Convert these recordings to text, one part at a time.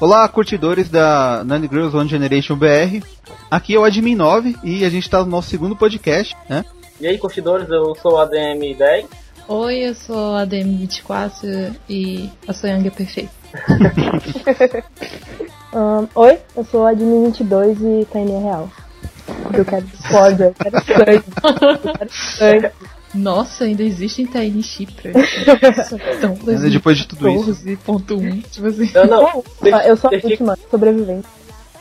Olá, curtidores da Nine Girls One Generation BR. Aqui é o Admin 9 e a gente está no nosso segundo podcast, né? E aí, curtidores, eu sou o ADM10. Oi, eu sou a DM24 e a Soyang é perfeita. Um, oi, eu sou a Admin 22 e Taininha Real. Eu quero discórdia, eu quero sangue. Eu quero sangue. Nossa, ainda existem Tiny Chipra. Então, Ainda depois de tudo isso. 2014.1, tipo assim. Não, não. Ah, eu sou a deixa- última, sobrevivente.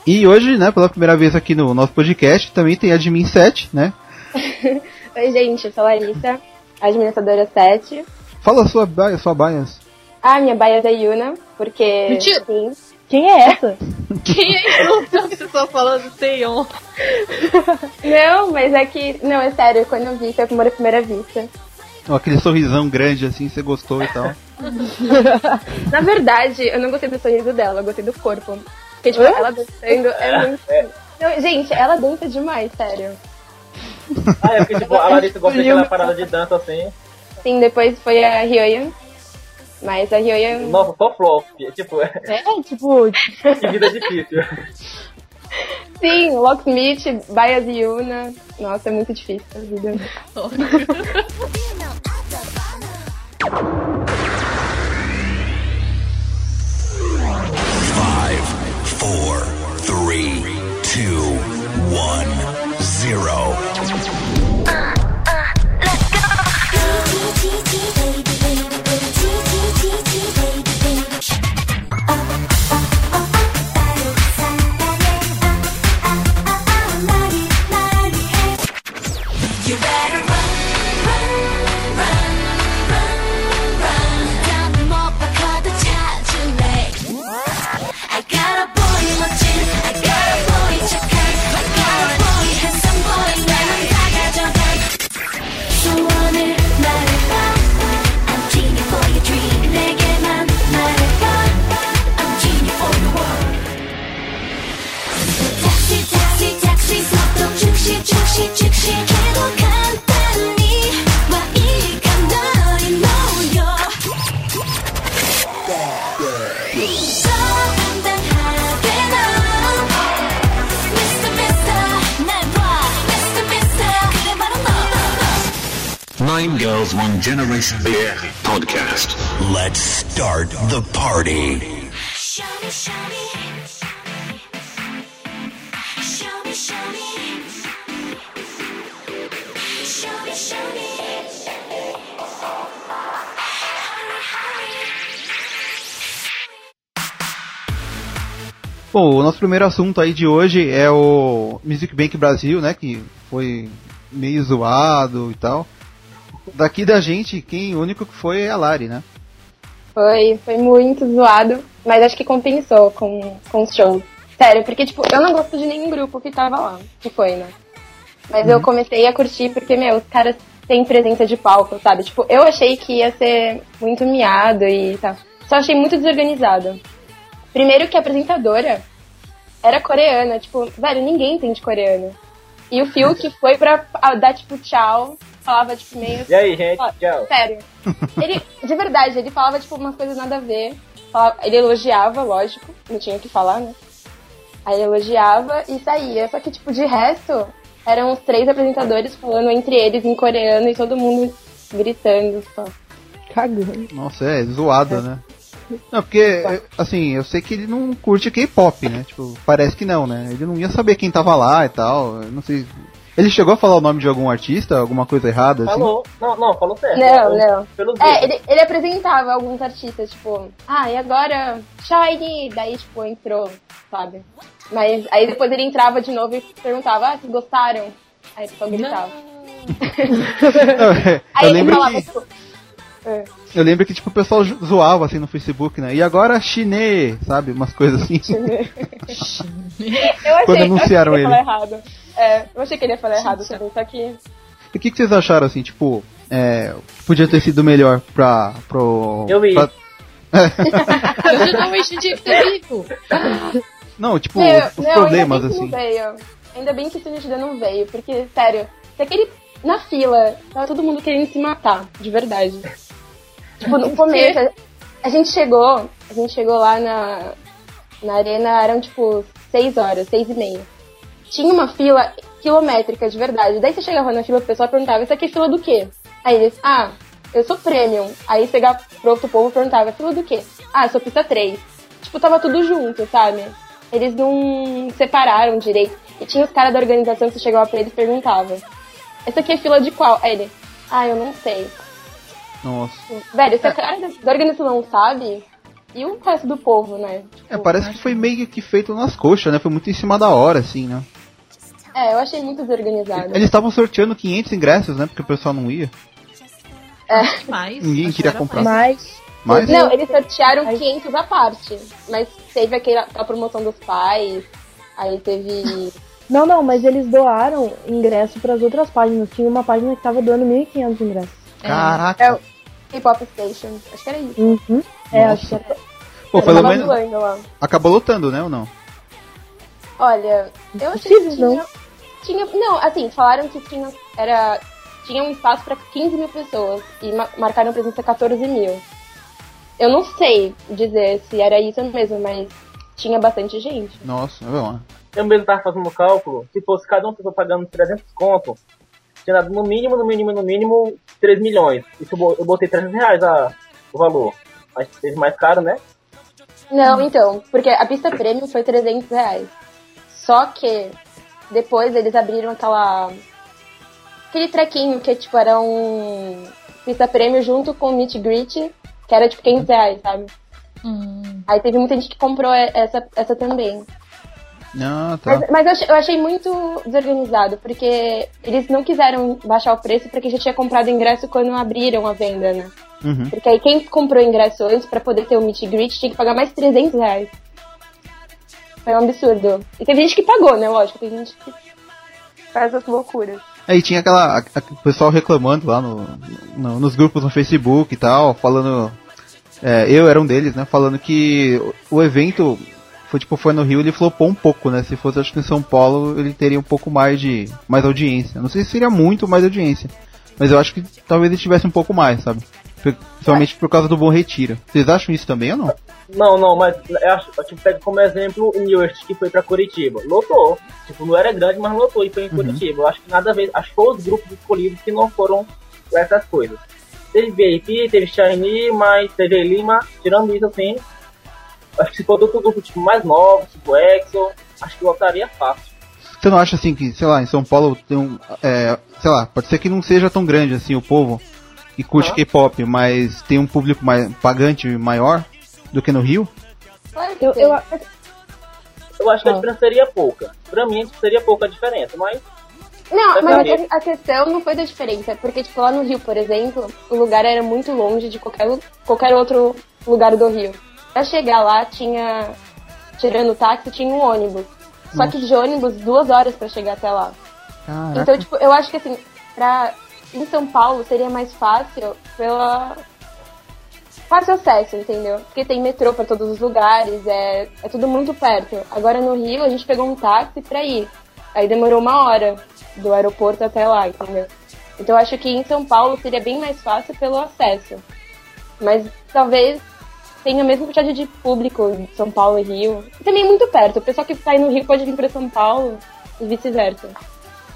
E hoje, né, pela primeira vez aqui no nosso podcast, também tem Admin 7, né? Oi, gente, eu sou a Larissa, administradora 7. Fala a sua, sua bias. Ah, minha bias é Yuna, porque. Mentira. Sim. Quem é essa? Quem é isso? Você só falando Teion. Não, mas é que. Não, é sério, quando eu vi, foi uma primeira vista. Aquele sorrisão grande assim, você gostou e tal. Na verdade, eu não gostei do sorriso dela, eu gostei do corpo. Porque, tipo, ela dançando é muito. Não, gente, ela dança demais, sério. Ah, é porque tipo, a Larissa gosta daquela parada de dança assim. Sim, depois foi a Ryoyan. Mas a Ryoyan. Nossa, só flop. Tipo, é, É, tipo, que vida difícil. Sim, Locksmith, Bias e Yuna. Nossa, é muito difícil a vida. Five, four, three, two, one, zero. Generation BR podcast. Let's start the party. Show me show me Show me show me Show me show me Bom, o nosso primeiro assunto aí de hoje é o Music Bank Brasil, né, que foi meio zoado e tal. Daqui da gente, quem o único que foi é a Lari, né? Foi, foi muito zoado, mas acho que compensou com, com os shows. Sério, porque, tipo, eu não gosto de nenhum grupo que tava lá, que foi, né? Mas eu comecei a curtir porque, meu, os caras têm presença de palco, sabe? Tipo, eu achei que ia ser muito miado e tal. Só achei muito desorganizado. Primeiro que a apresentadora era coreana, tipo, velho, ninguém entende coreano. E o Phil que foi pra dar, tipo, tchau, falava, tipo, meio E aí, gente? Ó, Tchau. Sério. Ele, de verdade, ele falava, tipo, umas coisas nada a ver. Falava- ele elogiava, lógico, não tinha o que falar, né? Aí elogiava e saía. Só que, tipo, de resto, eram os três apresentadores falando entre eles em coreano e todo mundo gritando só. cagando. Nossa, é zoado, né? Não, porque, é, assim, eu sei que ele não curte K-pop, né? Tipo, parece que não, né? Ele não ia saber quem tava lá e tal. eu Não sei. Ele chegou a falar o nome de algum artista, alguma coisa errada, assim? Falou. Não, não, falou certo. Não, Falou não. Pelos É, ele, ele apresentava alguns artistas, tipo, ah, e agora Shiny? Daí, tipo, entrou, sabe? Mas aí depois ele entrava de novo e perguntava, ah, vocês gostaram? Aí o pessoal gritava. Não, é, Aí eu ele lembro falava, que. tipo, é. Eu lembro que, tipo, o pessoal zo- zoava assim no Facebook, né? E agora chinês, sabe? Umas coisas assim. Eu achei, Quando anunciaram eu achei que ele. ele. errado. É, eu achei que ele ia falar errado também, só que. E o que, que vocês acharam, assim, tipo, é, podia ter sido melhor pra. Pro, Eu vi. pra- Eu em dia que tá vivo. Não, tipo, Meu, os não, problemas, ainda assim. não veio. Ainda bem que o Sunishida não veio, porque, sério, se aquele. Na fila, tava todo mundo querendo se matar, de verdade. Tipo, no começo, a, a gente chegou. A gente chegou lá na. Na arena eram tipo 6 horas, 6 e meia. Tinha uma fila quilométrica de verdade. Daí você chegava na fila, o pessoal perguntava, isso aqui é fila do quê? Aí eles, ah, eu sou premium. Aí você chegava pro outro povo e perguntava, fila do quê? Ah, eu sou pista 3. Tipo, tava tudo junto, sabe? Eles não separaram direito. E tinha os caras da organização que você chegava pra eles e perguntava, essa aqui é fila de qual? Aí ele, ah, eu não sei. Nossa. Velho, se a cara da- da organização não sabe, e o resto do povo, né? É, parece que foi meio que feito nas coxas, né? Foi muito em cima da hora, assim, né? É, eu achei muito desorganizado. Eles estavam sorteando 500 ingressos, né? Porque o pessoal não ia. Mas, Ninguém acho queria comprar. mais. Mas Mas, Não, eles sortearam 500 à parte. Mas teve aquela, aquela promoção dos pais. Aí teve. Não, não, mas eles doaram ingresso pras outras páginas. Tinha uma página que tava doando 1.500 ingressos. caraca. É o K-Pop Station. Acho que era isso. Uhum. É, Nossa. acho que era. Pô, pelo menos acabou lotando, né? Ou não? Olha, eu achei que tinha, não? Tinha. Não, assim, falaram que tinha. Era. Tinha um espaço pra 15 mil pessoas. E ma- marcaram presença 14 mil. Eu não sei dizer se era isso mesmo, mas tinha bastante gente. Nossa, é bom. Eu mesmo tava fazendo o cálculo, se fosse cada um pessoa pagando 300 conto, tinha dado no mínimo, no mínimo, no mínimo 3 milhões. Isso eu bo- eu botei 300 reais a, o valor. Mas teve mais caro, né? Não, então, porque a pista premium foi 300 reais. Só que depois eles abriram aquela. aquele trequinho que tipo era um pista premium junto com o meet greet, que era tipo 500 reais, sabe? Hum, Aí teve muita gente que comprou essa, essa também. Ah, tá. Mas, mas eu, achei, eu achei muito desorganizado, porque eles não quiseram baixar o preço porque já tinha comprado ingresso quando abriram a venda, né? Uhum. Porque aí quem comprou ingresso antes pra poder ter o meet and greet tinha que pagar mais 300 reais. Foi um absurdo. E teve gente que pagou, né? Lógico, tem gente que faz as loucuras. Aí tinha aquela. pessoal reclamando lá no, no- nos grupos no Facebook e tal, falando. é, eu era um deles, né? Falando que o, o evento foi tipo, foi no Rio, ele flopou um pouco, né? Se fosse acho que em São Paulo, ele teria um pouco mais de. mais audiência. Não sei se seria muito mais audiência. Mas eu acho que talvez ele tivesse um pouco mais, sabe? Pri- Principalmente por causa do bom retiro. Vocês acham isso também ou não? Não, não, mas eu acho, tipo, pego como exemplo o Newest que foi pra Curitiba. Lotou. Tipo, não era grande, mas lotou e foi em Curitiba. Eu acho que nada a ver. Acho que foi os grupos escolhidos que não foram essas coisas. Teve VIP, teve Shiny, mas teve Lima, tirando isso assim. Acho que se for outro grupo tipo mais novo, tipo Exo, acho que lotaria fácil. Você não acha assim que, sei lá, em São Paulo tem um. É, sei lá, pode ser que não seja tão grande assim o povo que curte Ah. K-pop, mas tem um público mais, pagante maior do que no Rio? Claro que Eu, eu, Eu acho que a Ah. diferença seria pouca. Pra mim seria pouca a diferença, mas Não, Mas a a questão não foi da diferença, porque tipo lá no Rio, por exemplo, o lugar era muito longe de qualquer, qualquer outro lugar do Rio. Pra chegar lá tinha, tirando o táxi, tinha um ônibus. Só que de ônibus duas horas pra chegar até lá. Caraca. Então, tipo, eu acho que assim, pra em São Paulo seria mais fácil pela fácil acesso, entendeu? Porque tem metrô pra todos os lugares, é, é tudo muito perto. Agora no Rio a gente pegou um táxi pra ir. Aí demorou uma hora do aeroporto até lá, entendeu? Então acho que em São Paulo seria bem mais fácil pelo acesso. Mas talvez tenha a mesma quantidade de público em São Paulo e Rio. E também muito perto. O pessoal que sai no Rio pode vir pra São Paulo e vice-versa.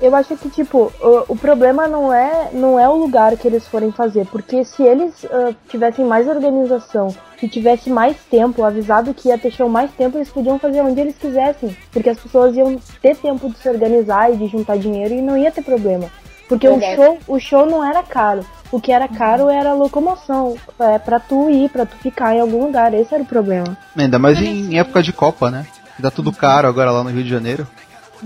Eu acho que, tipo, o, o problema não é, não é o lugar que eles forem fazer. Porque se eles ah, tivessem mais organização, se tivesse mais tempo, avisado que ia ter show mais tempo, eles podiam fazer onde eles quisessem. Porque as pessoas iam ter tempo de se organizar e de juntar dinheiro e não ia ter problema. Porque o show, o show não era caro. O que era caro era a locomoção. É, pra tu ir, pra tu ficar em algum lugar. Esse era o problema. Ainda mais em, em época de Copa, né? Que Tá tudo caro agora lá no Rio de Janeiro.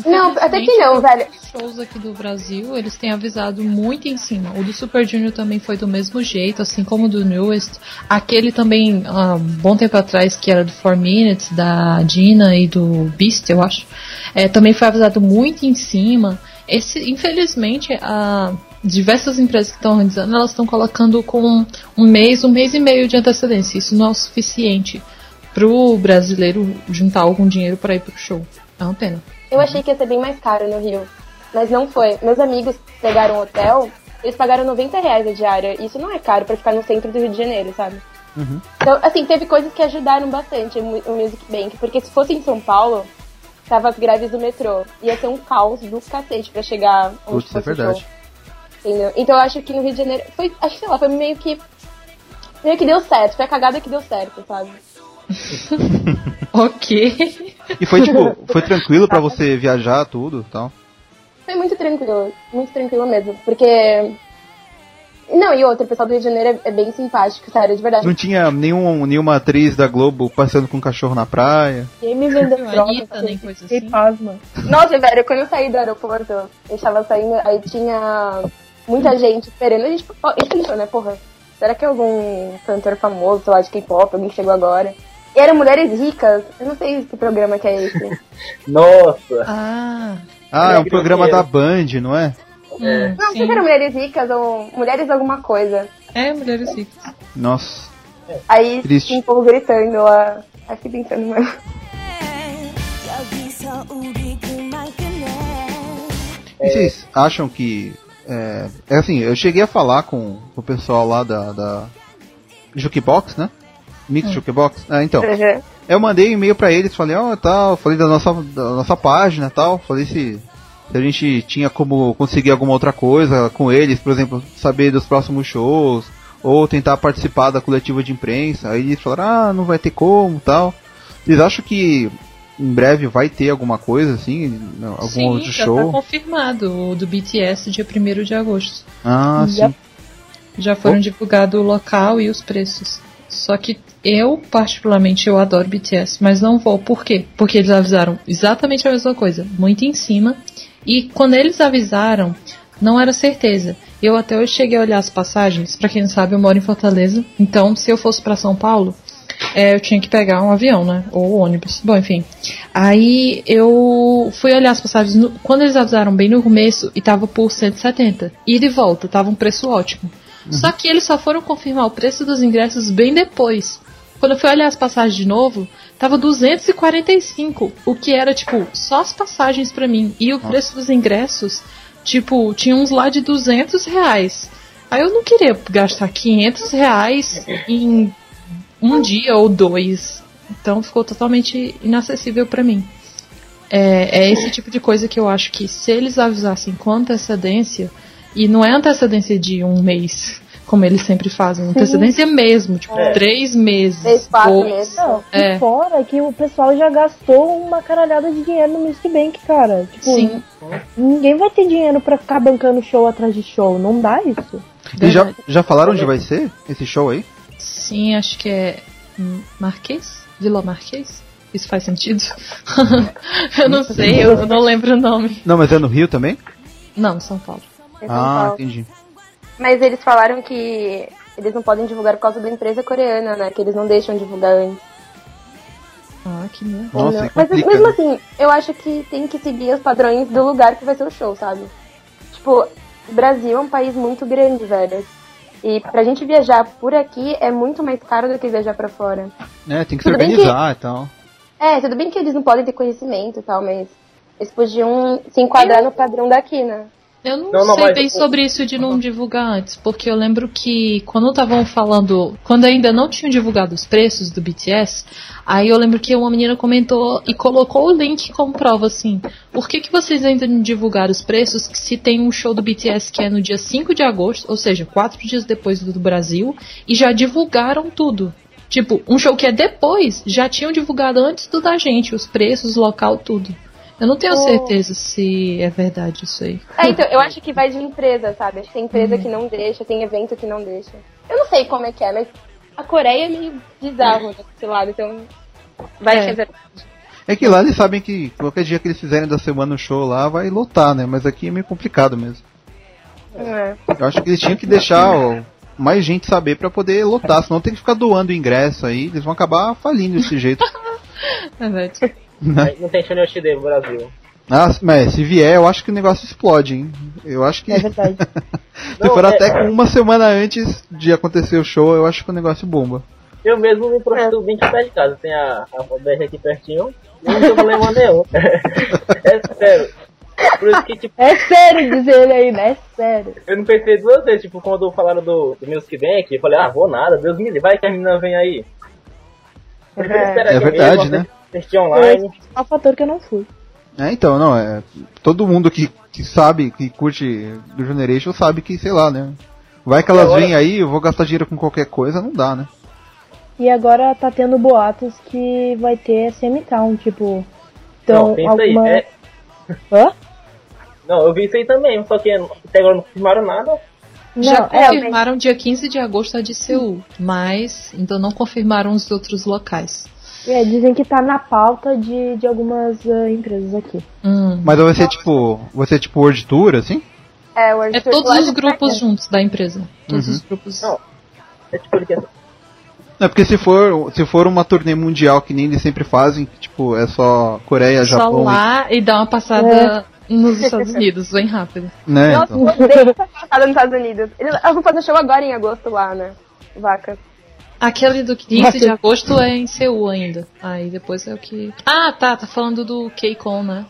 Não, até que não, velho. Os shows aqui do Brasil, eles têm avisado muito em cima. O do Super Junior também foi do mesmo jeito, assim como o do Newest. Aquele também, há um bom tempo atrás, que era do 4 Minutes, da Dina e do Beast, eu acho, é, também foi avisado muito em cima. Esse, infelizmente, a, diversas empresas que estão organizando, elas estão colocando com um mês, um mês e meio de antecedência. Isso não é o suficiente pro brasileiro juntar algum dinheiro para ir pro show. É uma pena. Eu achei que ia ser bem mais caro no Rio. Mas não foi. Meus amigos pegaram um hotel, eles pagaram 90 reais a diária. Isso não é caro pra ficar no centro do Rio de Janeiro, sabe? Uhum. Então, assim, teve coisas que ajudaram bastante o Mu- o Music Bank, porque se fosse em São Paulo, tava as greves do metrô. Ia ser um caos do cacete pra chegar onde Putz, é fosse o verdade. Entendeu? Então eu acho que no Rio de Janeiro. Foi, acho que sei lá, foi meio que. Meio que deu certo. Foi a cagada que deu certo, sabe? Ok. E foi tipo, foi tranquilo pra você viajar tudo e tal. Foi muito tranquilo. Muito tranquilo mesmo. Porque. Não, e outro, o pessoal do Rio de Janeiro é, é bem simpático, sério, de verdade. Não tinha nenhum, nenhuma atriz da Globo passando com um cachorro na praia. Ninguém me vendeu droga. Anitta, nem coisa assim. pasma. Nossa, velho, quando eu saí do aeroporto, eu estava saindo, aí tinha muita gente esperando. A gente, a gente pensou, né, porra, será que é algum cantor famoso, sei lá, de K-pop, alguém chegou agora? eram mulheres ricas. Eu não sei que programa que é esse. Nossa! Ah, ah é um programa da Band, não é? Hum, é. Não, Sim. não sei se eram mulheres ricas ou mulheres alguma coisa. É, mulheres ricas. Nossa. Aí Triste. tinha um povo gritando lá, assim pensando mesmo. É. E vocês acham que. É, é, assim, eu cheguei a falar com o pessoal lá da, da Jukebox, né? Mix Jukebox. Ah, então. Eu mandei um e-mail pra eles, falei, ó, tal, falei da nossa, da nossa página tal, falei se, se a gente tinha como conseguir alguma outra coisa com eles, por exemplo, saber dos próximos shows, ou tentar participar da coletiva de imprensa. Aí eles falaram, ah, não vai ter como tal. Vocês acham que em breve vai ter alguma coisa assim? Algum sim, outro já show? tá confirmado. O do BTS, dia 1 de agosto. Ah, Yep. sim. Já foram divulgados o local e os preços. Só que eu, particularmente, eu adoro BTS, mas não vou. Por quê? Porque eles avisaram exatamente a mesma coisa, muito em cima. E quando eles avisaram, não era certeza. Eu até hoje cheguei a olhar as passagens. Pra quem não sabe, eu moro em Fortaleza. Então, se eu fosse pra São Paulo, é, eu tinha que pegar um avião, né? Ou ônibus. Bom, enfim. Aí eu fui olhar as passagens. no- quando eles avisaram bem no começo, e tava por 170. Ida e volta, tava um preço ótimo. Só que eles só foram confirmar o preço dos ingressos bem depois. Quando eu fui olhar as passagens de novo, tava 245, o que era tipo só as passagens pra mim. E o preço dos ingressos, tipo, tinha uns lá de 200 reais. Aí eu não queria gastar 500 reais em um dia ou dois. Então ficou totalmente inacessível pra mim. É, é esse tipo de coisa que eu acho que se eles avisassem com antecedência, e não é antecedência de um mês, como eles sempre fazem, antecedência mesmo, tipo, É. três meses. Três, quatro meses. Não, É. e fora que o pessoal já gastou uma caralhada de dinheiro no Music Bank, cara. Tipo, Sim, ninguém vai ter dinheiro pra ficar bancando show atrás de show. Não dá isso. E já, já falaram onde vai ser esse show aí? Sim, acho que é Marquês? Vila Marquês? Isso faz sentido? eu não sei, eu não lembro o nome. Não, mas é no Rio também? Não, São Paulo. Em São Ah, Paulo. entendi. Mas eles falaram que eles não podem divulgar por causa da empresa coreana, né? Que eles não deixam divulgar antes. Ah, que merda. Nossa, Mas mesmo né? assim, eu acho que tem que seguir os padrões do lugar que vai ser o show, sabe? Tipo, o Brasil é um país muito grande, velho. E pra gente viajar por aqui é muito mais caro do que viajar pra fora. É, tem que se Tudo bem organizar e tal. É, tudo bem que eles não podem ter conhecimento e tal, mas eles podiam se enquadrar no padrão daqui, né? Eu não, Não, sei bem o- sobre isso de não divulgar antes, porque eu lembro que quando estavam falando, quando ainda não tinham divulgado os preços do BTS, aí eu lembro que uma menina comentou e colocou o link como prova assim: por que, que vocês ainda não divulgaram os preços que se tem um show do BTS que é no dia 5 de agosto, ou seja, quatro dias depois do do Brasil, e já divulgaram tudo? Tipo, um show que é depois, já tinham divulgado antes do da gente, os preços, o local, tudo. Eu não tenho Oh. certeza se é verdade isso aí. É, então, eu acho que vai de empresa, sabe? Acho que tem empresa que não deixa, tem evento que não deixa. Eu não sei como é que é, mas a Coreia é meio bizarro desse lado, então vai É. que é verdade. É que lá eles sabem que qualquer dia que eles fizerem da semana o show lá vai lotar, né? Mas aqui é meio complicado mesmo. É. Eu acho que eles tinham que deixar ó, mais gente saber pra poder lotar, senão tem que ficar doando ingresso aí, eles vão acabar falindo desse jeito. É verdade. Aí Não tem show no HD no Brasil. Ah, mas se vier, eu acho que o negócio explode, hein? Eu acho que. É verdade. se Não, for é- até com uma semana antes de acontecer o show, eu acho que o negócio bomba. Eu mesmo me prostituo bem aqui perto de casa. Tem a, a BR aqui pertinho. E não tem problema nenhum. é sério. Por isso que, tipo, É sério dizer ele aí, né? É sério. eu não pensei duas vezes, tipo, quando falaram do, do Music Bank, eu falei, ah, vou nada, Deus me livre, vai que a menina vem aí. É. É que verdade, mesmo, né? Assistir online. É o fator que eu não fui. É, então, não, é. Todo mundo que, que sabe, que curte do Generation sabe que, sei lá, né? Vai que elas Agora- vêm aí, eu vou gastar dinheiro com qualquer coisa, não dá, né? E agora tá tendo boatos que vai ter SM-Town, tipo. Então, não, pensa aí, alguma. é, Hã? Não, eu vi isso aí também, só que até agora não confirmaram nada. Já Não, é, mas confirmaram dia 15 de agosto a de Seul, mas ainda não confirmaram os outros locais. É, dizem que tá na pauta de, de algumas ah, empresas aqui. Hum. Mas vai ser tipo. Vai ser tipo World Tour, assim? É, o World É Tour todos os grupos Praia. juntos da empresa. Todos Uhum. os grupos. Não. É tipo, quer... É porque se for, se for uma turnê mundial que nem eles sempre fazem, tipo, é só Coreia, Só Japão, lá e dar uma passada nos Estados Unidos, bem rápido. e, né? Nossa, então. eu odeio essa passada nos Estados Unidos. Eles, elas vão fazer show agora em agosto lá, né? Vaca. Aquele do 15 de agosto é em Seul ainda. Aí depois é o que. Ah, tá, tá falando do K-Con, né?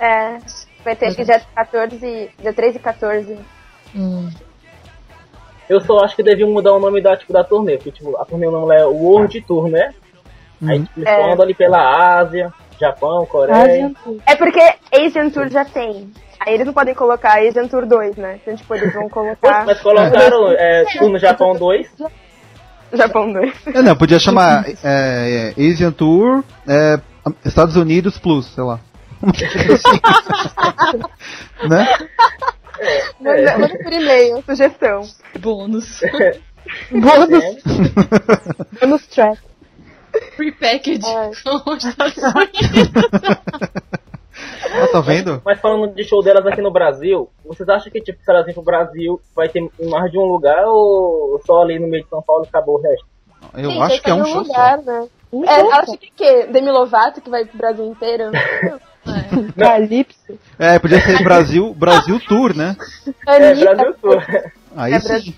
É. Vai ter dia 14, dia 13 e 14. Hum. Eu só acho que deviam mudar o nome da, tipo, da turnê, porque tipo, a turnê o nome lá é World Tour, né? Aí Uhum. tipo, eles É. andam ali pela Ásia, Japão, Coreia. Asian Tour. É porque Asian Tour já tem. Aí eles não podem colocar Asian Tour 2, né? Então, tipo, eles vão colocar Mas colocaram é, Tour no Japão 2. Japão 2. É, não, podia chamar é, é, Asian Tour, é, Estados Unidos Plus, sei lá. Uma coisa assim. né? Manda, manda por e-mail, sugestão. Bônus. Bônus, bônus track. Free package É. com os Estados Unidos. Ah, tá vendo? Mas falando de show delas aqui no Brasil, vocês acham que tipo, se elas virem pro Brasil, vai ter em mais de um lugar ou só ali no meio de São Paulo e acabou o resto? Eu Sim, acho tem que é um show lugar, né? Um É, show, acho que o quê? Demi Lovato, que vai pro Brasil inteiro? É. Calypso. É, podia ser Brasil, Brasil Tour, né? É, Brasil Tour. Aí É sim.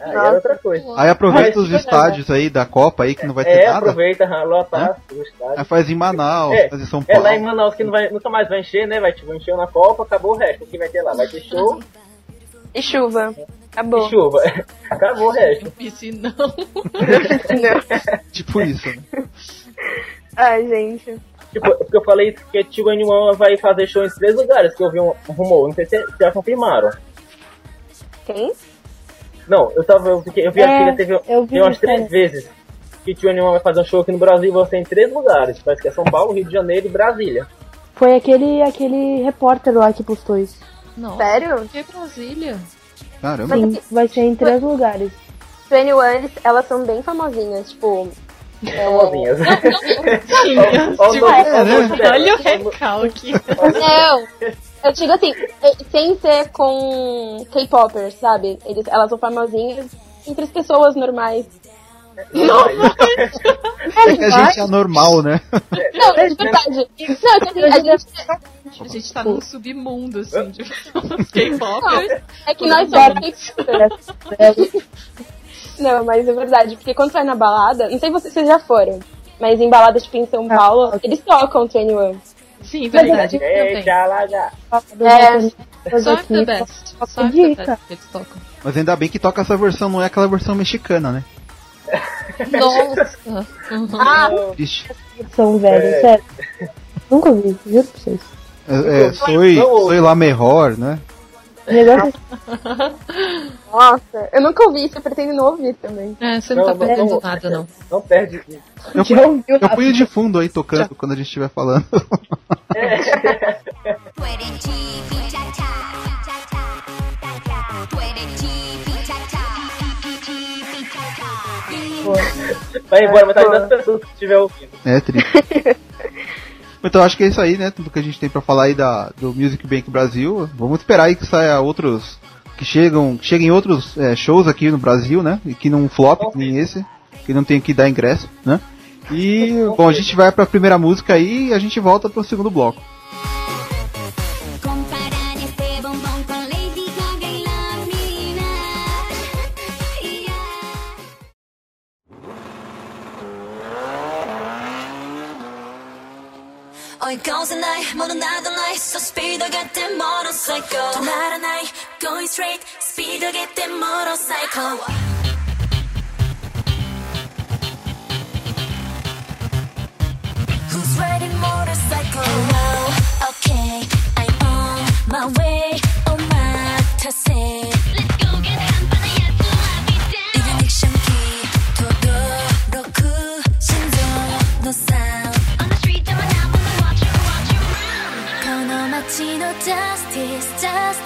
Aí é outra coisa. Aí aproveita Mas- os estádios aí da Copa aí que não vai ter É, nada. aproveita, lotar o estádio. Aí faz em Manaus, É, faz em São É Paulo. lá em Manaus que não vai, nunca mais vai encher, né? Vai, tipo, encheu na Copa, acabou o resto. O que vai ter lá? Vai ter show E chuva. Acabou. e chuva. acabou o resto. Piscinão. Não. Tipo isso. né? Ai, gente. Tipo, porque eu falei que a Tio One vai fazer show em três lugares, que eu vi um, um rumor. Não sei se se já confirmaram. Quem? Não, eu tava. Eu, fiquei- eu vi É, a filha teve, eu vi umas três é. vezes que Tio One vai fazer um show aqui no Brasil e vai ser em três lugares. Parece que é São Paulo, Rio de Janeiro e Brasília. Foi aquele, aquele repórter lá que postou isso. Não. Sério? Que Brasília? Caramba. Sim, vai ser em três lugares. 21, eles- elas são bem famosinhas, tipo. Famosinhas. Tipo, é, né? ó, Olha o recalque. Não, eu digo assim, eh, sem ser com K-popers, sabe? Eles, elas são famosinhas entre as pessoas normais. É que a gente é anormal, né? Não, de verdade. Não, é que assim, a gente, A gente tá num submundo, assim, de K-popers. é que nós somos K-popers. Não, mas é verdade, porque quando vai na balada, não sei se vocês já foram, mas em balada tipo em São Paulo, eles tocam 21. Sim, verdade. Ei, Também. tchalaga. É, Só After Best. Só dica. Best que eles tocam. Mas ainda bem que toca essa versão, não é aquela versão mexicana, né? Nossa. Uhum. Ah, Ixi. São velhos, É. sério. Nunca vi, juro pra vocês. É, é, soy, soy la mejor, né? O negócio nossa, eu nunca ouvi isso, eu pretendo não ouvir também. É, você não tá Não, não, perdendo não. nada, não. Não perde. Eu, eu Rafa? ponho de fundo aí tocando quando a gente estiver falando. Vai embora metade das pessoas que estiver ouvindo. É triste. Então acho que é isso aí, né? Tudo que a gente tem pra falar aí da, do Music Bank Brasil. Vamos esperar aí que saia outros. Que chegam, que cheguem outros é, shows aqui no Brasil, né? E que não flop, que nem esse. Que não tem que dar ingresso, né? E, bom, a gente vai pra primeira música aí e a gente volta pro segundo bloco. it goes at night, more than another night. So speed up, get the motorcycle. Tonight and night, going straight, speed up, get the motorcycle. Who's riding motorcycle? Oh, okay, I'm on my way. Oh, my, to say.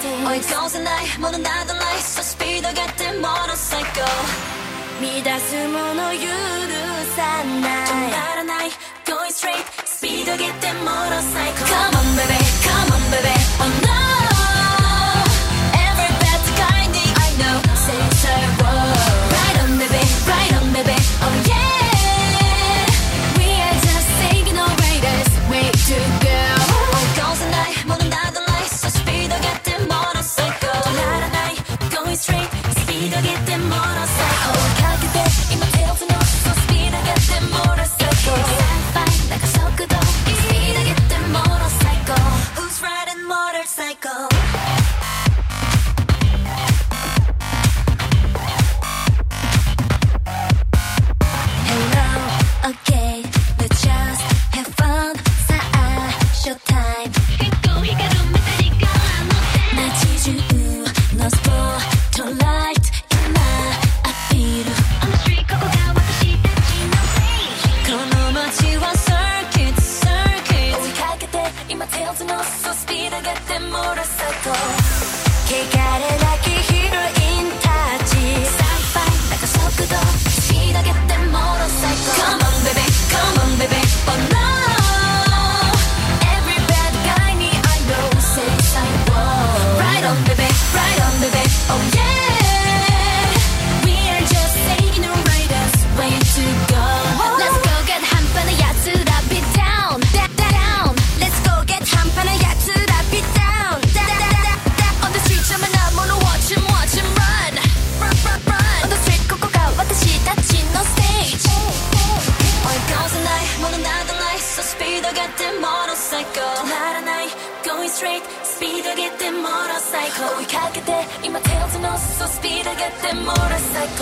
Oh it goes at night more than other night So speed を get the motorcycle 乱すもの許さない止まらない Going straight. Speed スピード get the motorcycle. Come on baby come on.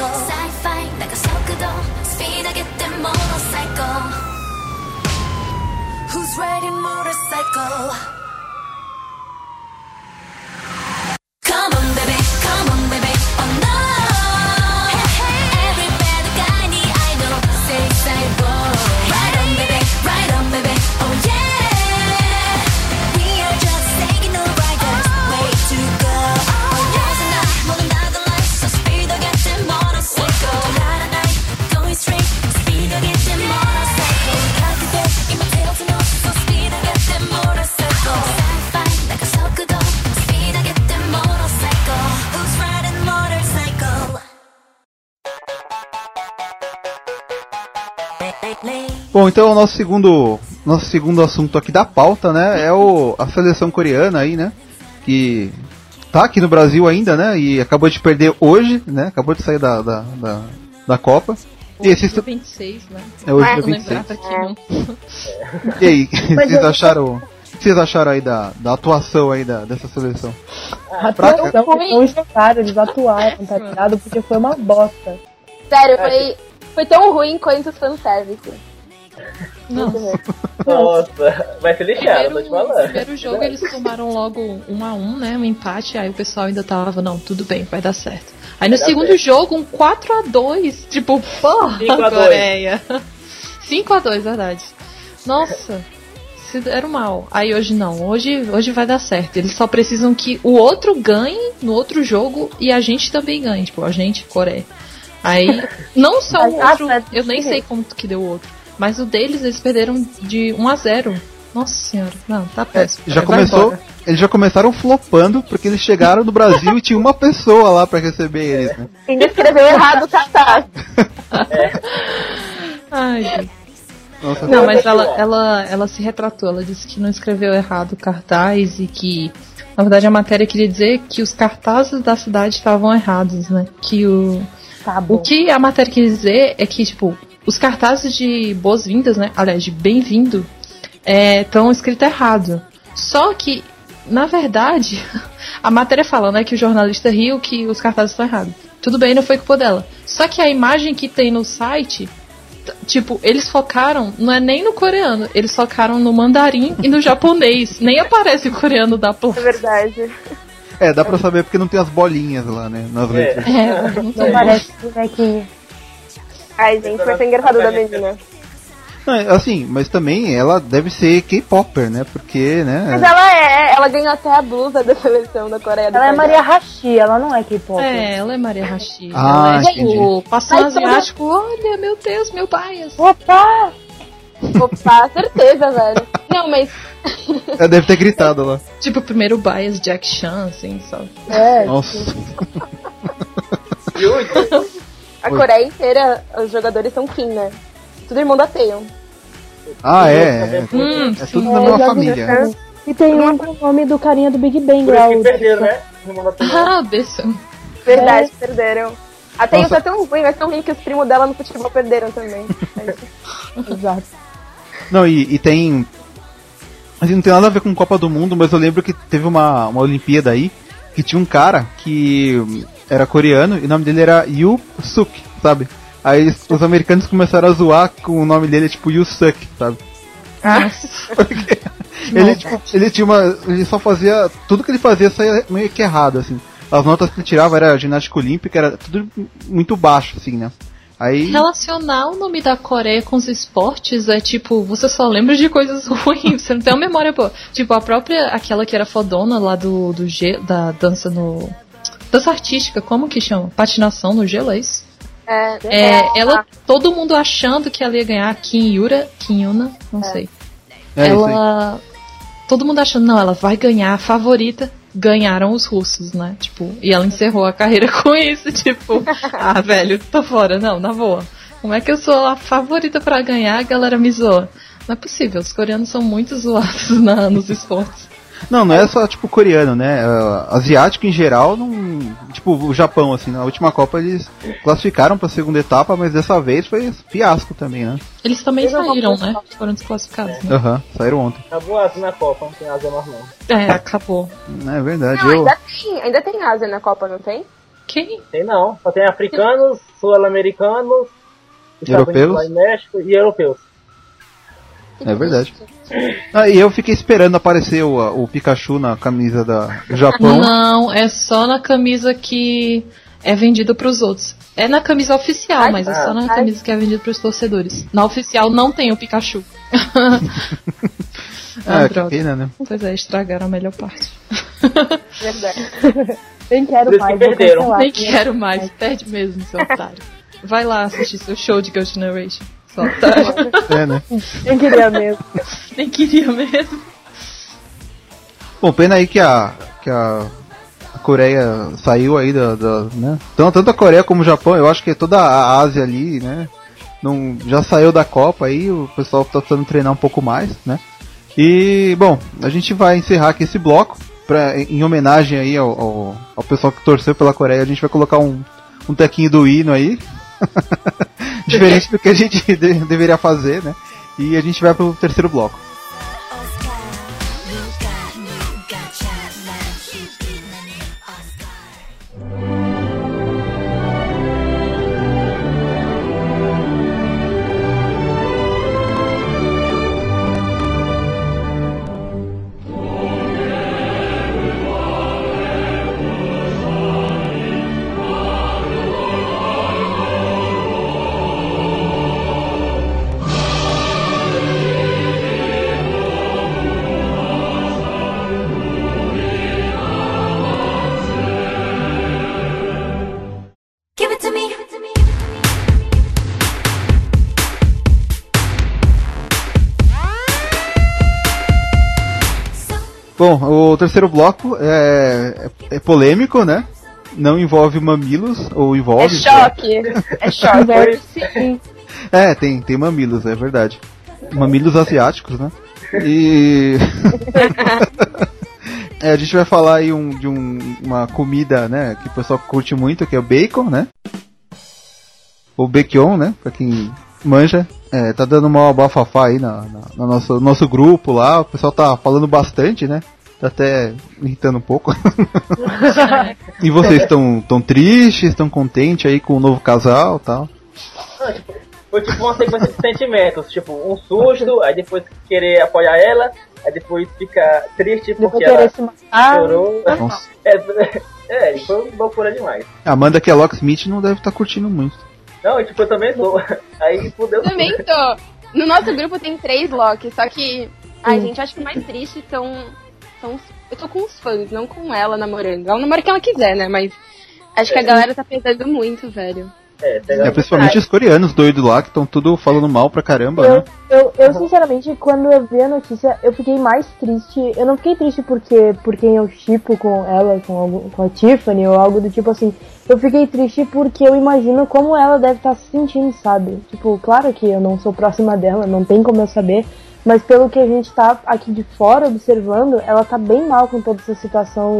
Sci-fi なんか速度スピード上げてモード最高 Who's riding motorcycle? Bom, então o nosso segundo, nosso segundo assunto aqui da pauta, né, é o, a seleção coreana aí, né, que tá aqui no Brasil ainda, né, e acabou de perder hoje, né, acabou de sair da, da, da, da Copa. E Hoje, esses, dia 26, né? é hoje Ah, dia Não 26. lembrava aqui, não. E aí, Mas vocês eu- acharam, o que vocês acharam aí da, da atuação aí da, dessa seleção? A atuação, eles não jogaram, eles atuaram, tá ligado? Porque foi uma bosta. Sério, foi, foi tão ruim quanto o fanservice. Não. Nossa, vai ser lixado, tô te Primeiro, falando. primeiro jogo eles tomaram logo um a um, né? Um empate, aí o pessoal ainda tava, não, tudo bem, vai dar certo. Aí no segundo certo. jogo, um 4 a 2 tipo, porra, 5 a 2. Coreia. 5 a 2 verdade. Nossa, se deram mal. Aí hoje não, hoje, hoje vai dar certo. Eles só precisam que o outro ganhe no outro jogo e a gente também ganhe, tipo, a gente, Coreia. Aí, não só o outro, eu nem sei como que deu o outro, mas o deles eles perderam de 1 a 0 Nossa senhora, não, tá péssimo. Já Vai começou, eles já começaram flopando porque eles chegaram no Brasil e tinha uma pessoa lá pra receber eles, né? Ainda escreveu errado o cartaz. Ai, gente. Nossa, Não, mas ela, ela, ela se retratou. Ela disse que não escreveu errado o cartaz e que, na verdade, a matéria queria dizer que os cartazes da cidade estavam errados, né? Que o, Tá o que a matéria queria dizer é que, tipo, os cartazes de boas-vindas, né? Aliás, de bem-vindo, estão escrito errado. Só que, na verdade, a matéria fala, né, que o jornalista riu que os cartazes estão errados. Tudo bem, não foi culpa dela. Só que a imagem que tem no site, tipo, eles focaram, não é nem no coreano, eles focaram no mandarim e no japonês. Nem aparece o coreano da É placa. verdade. É, dá pra saber porque não tem as bolinhas lá, né? Nas É. letras. É, não Não parece bonequinho. Ai, gente, vai ser engraçado da menina. Não, é, assim, mas também ela deve ser K-Popper, né? Porque, né? Mas ela é, ela ganhou até a blusa da seleção da Coreia do Ela é Sul. Maria Hashi, ela não é K-pop. É, ela é Maria Hashi. Ah, ela é entendi. tipo, um toda- asiático, olha, meu Deus, meu bias. Opa! Opa, certeza, velho. Não, mas Ela deve ter gritado lá. Tipo, primeiro bias Jack Chan, assim, sabe? É, Nossa. A Oi. Coreia inteira, os jogadores são Kim, né? Tudo irmão da Taeyong. Ah, é. É, Hum, é tudo sim. da É, mesma família. E tem um com o nome do carinha do Big Bang por lá. isso que perderam, né? Ah, desse. Verdade, perderam. A Nossa. tá tão ruim, mas tão ruim que os primos dela no futebol perderam também. Exato. Não, e, e tem. Assim, não tem nada a ver com Copa do Mundo, mas eu lembro que teve uma, uma Olimpíada aí que tinha um cara que era coreano e o nome dele era Yu Suk, sabe? Aí os americanos começaram a zoar com o nome dele, tipo Yu Suk, sabe? Ele, tipo, ele tinha uma. Ele só fazia. Tudo que ele fazia saía meio que errado, assim. As notas que ele tirava era ginástica olímpica, era tudo muito baixo, assim, né? Aí. Relacionar o nome da Coreia com os esportes é tipo, você só lembra de coisas ruins, você não tem uma memória boa. Tipo, a própria, aquela que era fodona lá do, do gelo, da dança no. Dança artística, como que chama? Patinação no gelo, é isso? É, É, ela, todo mundo achando que ela ia ganhar, Kim Yura, Kim Yuna, não sei. é isso aí. ela. Todo mundo achando, não, ela vai ganhar a favorita. Ganharam os russos, né? Tipo, e ela encerrou a carreira com isso, tipo, ah, velho, tô fora, não, na boa. Como é que eu sou a favorita pra ganhar, a galera me zoa? Não é possível, os coreanos são muito zoados na, nos esportes. Não, não é só tipo coreano, né? Ah, asiático em geral, não. Tipo, o Japão, assim, na última Copa eles classificaram pra segunda etapa, mas dessa vez foi fiasco também, né? Eles também Eles saíram, né? Foram desclassificados, né? Aham, saíram ontem. Acabou asa na Copa, não tem asa mais não. É, acabou. Não, é verdade. Não, eu... ainda tem, ainda tem Ásia na Copa, não tem? Quem? Tem não, só tem africanos, sul-americanos, Estados Europeus? Unidos lá em México e europeus. É verdade. Ah, e eu fiquei esperando aparecer o, o Pikachu na camisa da, do Japão. Não, é só na camisa que é vendida pros outros. É na camisa oficial, Ai, mas é só na ai. camisa que é vendida pros torcedores. Na oficial não tem o Pikachu. Ah, ah, que droga. pena, né? Pois é, estragaram a melhor parte. Verdade. Nem quero mais, perderam. Nem quero mais, perde mesmo, seu otário. Vai lá assistir seu show de Girl Generation. É, né? Nem queria mesmo. Nem queria mesmo. Bom, pena aí que a, que a, a Coreia saiu aí da, da né? Tanto, tanto a Coreia como o Japão, eu acho que toda a Ásia ali, né? Não, já saiu da Copa aí, o pessoal tá precisando treinar um pouco mais, né? E, bom, a gente vai encerrar aqui esse bloco, pra, em homenagem aí ao, ao, ao pessoal que torceu pela Coreia, a gente vai colocar um, um tequinho do hino aí. Diferente do que a gente de- deveria fazer, né? E a gente vai pro terceiro bloco. Bom, o terceiro bloco é, é, é polêmico, né? Não envolve mamilos, ou É envolve. choque. É choque. Sim. É, tem, tem mamilos, é verdade. Mamilos asiáticos, né? E. É, a gente vai falar aí um, de um- uma comida, né, que o pessoal curte muito, que é o bacon, né? Ou bacon, né? Pra quem manja. É, tá dando uma bafafá aí na, na- no nosso, nosso grupo lá. O pessoal tá falando bastante, né? Tá até irritando um pouco. e vocês estão tão tristes, estão contentes aí com o novo casal e tal? Não, tipo, foi tipo uma sequência de sentimentos, tipo, um susto, aí depois querer apoiar ela, aí depois ficar triste porque ela se chorou. Nossa. É, é, e foi loucura demais. Amanda, que é Locksmith, não deve estar curtindo muito. Não, tipo, eu também sou. Aí fudeu. Também tô. No nosso grupo tem três Locks, só que. Ai, gente, acho que o mais triste são. são os- eu tô com os fãs, não com ela namorando. Ela namora quem ela quiser, né? Mas. Acho que a galera tá pesando muito, velho. É, É, principalmente os coreanos doidos lá, que estão tudo falando mal pra caramba, Eu, né? eu, eu, sinceramente, quando eu vi a notícia, eu fiquei mais triste. Eu não fiquei triste porque por quem eu chipo com ela, com, algum- com a Tiffany ou algo do tipo assim. Eu fiquei triste porque eu imagino como ela deve estar se sentindo, sabe? Tipo, claro que eu não sou próxima dela, não tem como eu saber. Mas pelo que a gente tá aqui de fora observando, ela tá bem mal com toda essa situação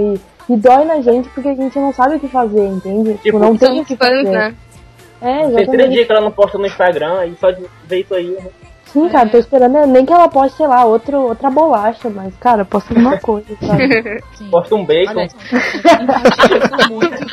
e, e dói na gente porque a gente não sabe o que fazer, entende? Tipo, não tem o que fãs, fazer. né? É, Tem três exatamente. dias que ela não posta no Instagram, e só de ver isso aí, né? Sim, cara, tô esperando é, nem que ela poste, sei lá, outro, outra bolacha, mas, cara, posta alguma coisa, sabe? Sim. posta um bacon. Olha, muito.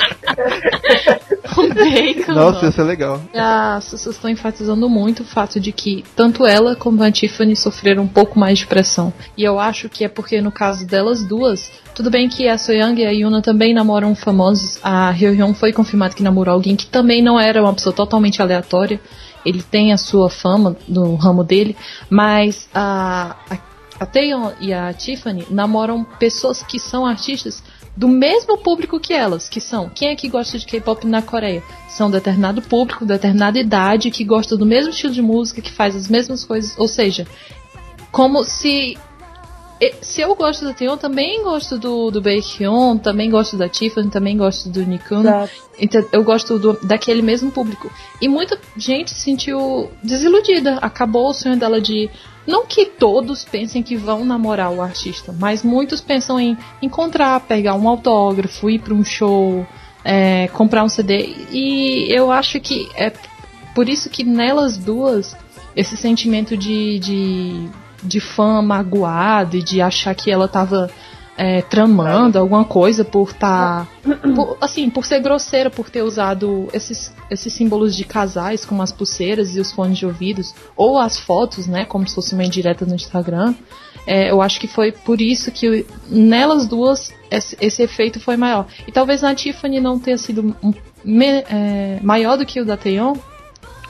o bacon. Nossa, isso é legal. As pessoas estão enfatizando muito o fato de que tanto ela como a Tiffany sofreram um pouco mais de pressão. E eu acho que é porque no caso delas duas, tudo bem que a Soyoung e a Yuna também namoram famosos. A Hyo-hyun foi confirmado que namorou alguém que também não era uma pessoa totalmente aleatória. Ele tem a sua fama no ramo dele, mas a, a, a e a Tiffany namoram pessoas que são artistas do mesmo público que elas, que são quem é que gosta de K-pop na Coreia? São determinado público, determinada idade, que gosta do mesmo estilo de música, que faz as mesmas coisas, ou seja, como se se eu gosto da Taeyeon, também gosto do, do Baekhyun, também gosto da Tiffany, também gosto do Nikun. Então, eu gosto do- daquele mesmo público. E muita gente se sentiu desiludida. Acabou o sonho dela de. Não que todos pensem que vão namorar o artista, mas muitos pensam em encontrar, pegar um autógrafo, ir para um show, é, comprar um CD. E eu acho que é por isso que nelas duas, esse sentimento de, de, de fã magoado e de achar que ela tava é, tramando alguma coisa por estar. assim, por ser grosseira, por ter usado esses, esses símbolos de casais, como as pulseiras e os fones de ouvidos, ou as fotos, né? Como se fosse uma indireta no Instagram. É, eu acho que foi por isso que nelas duas esse, esse efeito foi maior. E talvez na Tiffany não tenha sido um- me- é, maior do que o da Taeyeon,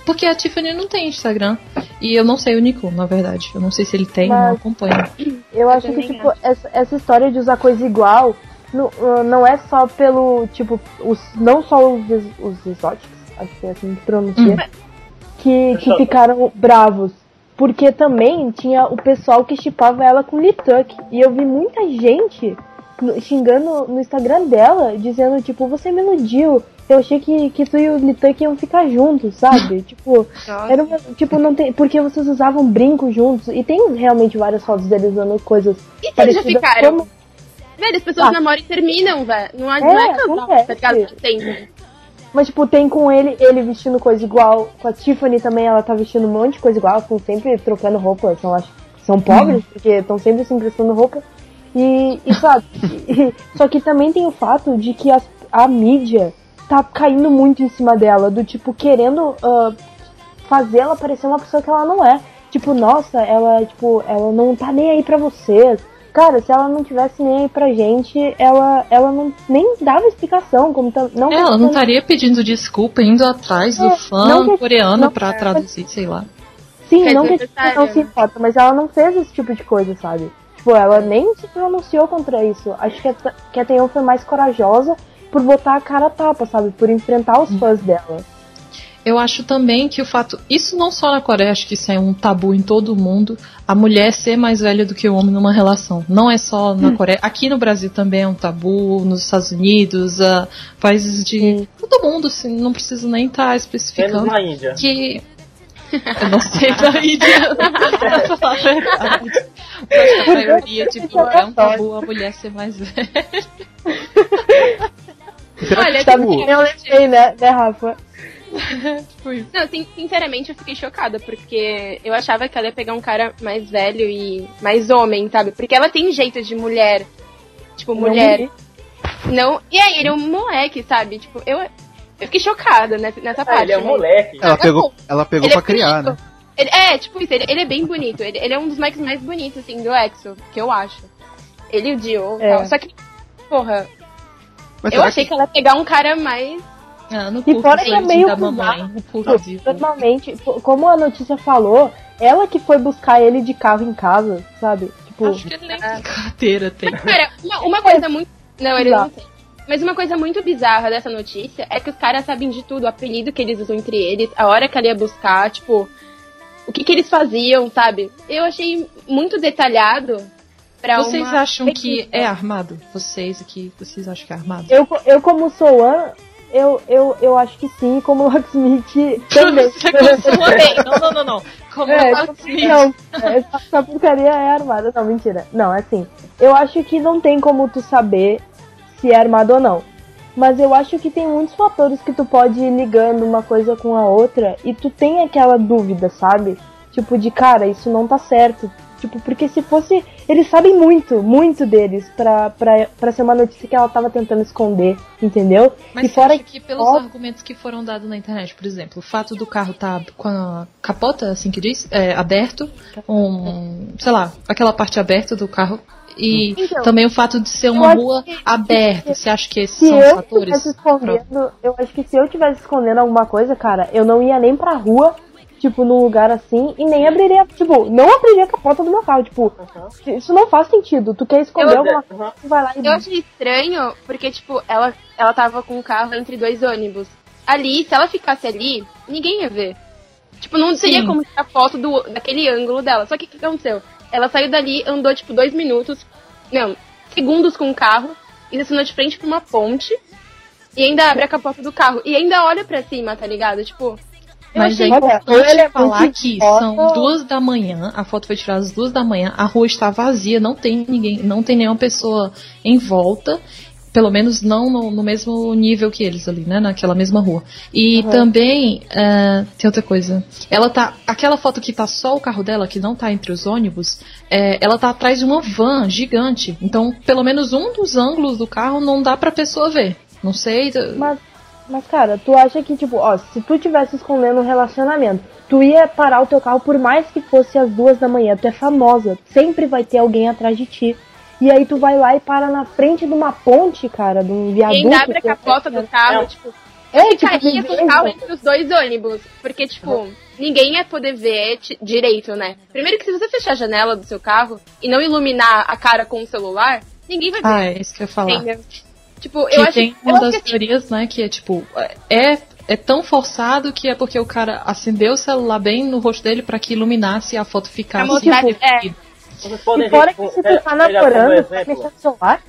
porque a Tiffany não tem Instagram. E eu não sei o Nico, na verdade. Eu não sei se ele tem, Mas- não acompanho. Eu acho que, também tipo, essa, essa história de usar coisa igual não, ah, não é só pelo, tipo, os, não só os, os exóticos, acho que é assim que pronuncia, que, que ficaram bravos. Porque também tinha o pessoal que chipava ela com Lituk. E eu vi muita gente xingando no Instagram dela, dizendo, tipo, você me iludiu. Eu achei que, que tu e o Lituk iam ficar juntos, sabe? tipo, era uma, tipo, não tem. Porque vocês usavam brinco juntos. E tem realmente várias fotos deles usando coisas. E se eles já ficaram? como- Velho, as pessoas Ah. namoram e terminam, velho. Não é, É, não é casal, acontece. tá ligado? Sempre. Mas, tipo, tem com ele, ele vestindo coisa igual. Com a Tiffany também, ela tá vestindo um monte de coisa igual. Estão sempre trocando roupa. São, acho, são pobres, porque estão sempre se emprestando roupa. E, e sabe? e- só que também tem o fato de que as- a mídia tá caindo muito em cima dela. Do tipo, querendo ah, fazer ela parecer uma pessoa que ela não é. Tipo, nossa, ela, tipo, ela não tá nem aí pra vocês. Cara, se ela não tivesse nem aí pra gente, ela, ela não, nem dava explicação. Como tá, não Ela não estaria pedindo desculpa, indo atrás do É, fã não que- coreano não- pra traduzir, sei lá. Sim, Quer não que a gente não se importa, mas ela não fez esse tipo de coisa, sabe? Tipo, ela nem se pronunciou contra isso. Acho que a, que a Taeyeon foi mais corajosa por botar a cara a tapa, sabe? Por enfrentar os fãs dela. Eu acho também que o fato. Isso não só na Coreia, acho que isso é um tabu em todo o mundo. A mulher ser mais velha do que o homem numa relação. Não é só na Coreia. Aqui no Brasil também é um tabu, nos Estados Unidos, ah, países de. Todo mundo, assim, não preciso nem estar Menos especificando. na Índia. que. Eu não sei da Índia, pra falar a verdade. Mas a maioria, tipo, é um tabu a mulher ser mais velha. Olha, que, Sabe tipo, que eu lembrei, né, né, Rafa? tipo isso. Não, sin- sinceramente eu fiquei chocada, porque eu achava que ela ia pegar um cara mais velho e mais homem, sabe? Porque ela tem jeito de mulher. Tipo, mulher. Não. E aí, ele é um moleque, sabe? Tipo, eu, eu fiquei chocada nessa, nessa Ah, parte. ele é um né? moleque. Ela pegou, ela pegou Ele é pra criar, né? bonito. Ele, é, tipo isso, ele, ele é bem bonito. Ele, ele é um dos moleques mais bonitos, assim, do EXO, que eu acho. Ele e o Dio. É. tal. Só que, porra, Mas eu achei que- que ela ia pegar um cara mais. Ah, não E curto fora o que é meio da mamãe. Normalmente, como a notícia falou, ela que foi buscar ele de carro em casa, sabe? Tipo, Acho que ele nem tem carteira, tem. Cara, uma, uma coisa muito. Não, ele não tem. Mas uma coisa muito bizarra dessa notícia é que os caras sabem de tudo, o apelido que eles usam entre eles, a hora que ela ia buscar, tipo, o que que eles faziam, sabe? Eu achei muito detalhado pra Vocês uma... acham que é armado? Vocês aqui, vocês acham que é armado? eu, eu como sou An, eu, eu, eu acho que sim, como o Locksmith também. Você continua bem. Não, não, não, não. Como É, ela fez. Não, essa, essa porcaria é armada. Não, mentira. Não, assim, eu acho que não tem como tu saber se é armado ou não. Mas eu acho que tem muitos fatores que tu pode ir ligando uma coisa com a outra e tu tem aquela dúvida, sabe? Tipo, de cara, isso não tá certo. Tipo, porque se fosse. Eles sabem muito, muito deles pra, pra, pra ser uma notícia que ela tava tentando esconder, entendeu? Mas e fora que pelos Ó. argumentos que foram dados na internet, por exemplo, o fato do carro estar com a capota, assim que diz, é, aberto, um, sei lá, aquela parte aberta do carro, e Então, também o fato de ser uma rua que- aberta, você acha que esses Se são os eu fatores? escondendo, eu acho que se eu estivesse escondendo alguma coisa, cara, eu não ia nem pra rua, tipo, num lugar assim, e nem abriria, tipo, não abriria a capota do meu carro, tipo, isso não faz sentido. Tu quer esconder Eu- alguma Uhum. coisa, tu vai lá e Eu achei estranho, porque, tipo, ela, ela tava com o carro entre dois ônibus. Ali, se ela ficasse ali, ninguém ia ver. Tipo, não teria Sim. como tirar foto do, daquele ângulo dela. Só que o que aconteceu? Ela saiu dali, andou, tipo, dois minutos, não, segundos com o carro, e estacionou de frente pra uma ponte, e ainda abre a capota do carro. E ainda olha pra cima, tá ligado? Tipo, eu Mas é achei... Olha, importante é falar que foto. são duas da manhã, a foto foi tirada às duas da manhã, a rua está vazia, não tem ninguém, não tem nenhuma pessoa em volta, pelo menos não no, no mesmo nível que eles ali, né, naquela mesma rua. E também, é, tem outra coisa, ela tá, aquela foto que tá só o carro dela, que não tá entre os ônibus, é, ela tá atrás de uma van gigante, então pelo menos um dos ângulos do carro não dá pra pessoa ver. Não sei, Mas, mas, cara, tu acha que, tipo, ó, se tu tivesse escondendo um relacionamento, tu ia parar o teu carro por mais que fosse às duas da manhã, tu é famosa, sempre vai ter alguém atrás de ti. E aí tu vai lá e para na frente de uma ponte, cara, de um E viaduto. ainda abre a capota do carro, É. tipo... É, Eu tipo, ficaria com ninguém o carro entre os dois ônibus. Porque, tipo, ninguém ia poder ver direito, né? Primeiro que se você fechar a janela do seu carro e não iluminar a cara com o celular, ninguém vai ver. ah, é isso que eu ia falar. entendeu? Tipo, Que eu acho tem uma das que, assim, teorias, né, que é tipo, é, é tão forçado que é porque o cara acendeu o celular bem no rosto dele pra que iluminasse e a foto ficasse. Pra mostrar tipo, é. Vocês podem E fora ver, que tipo, se tu tá pegar como namorando, exemplo, mexer no celular.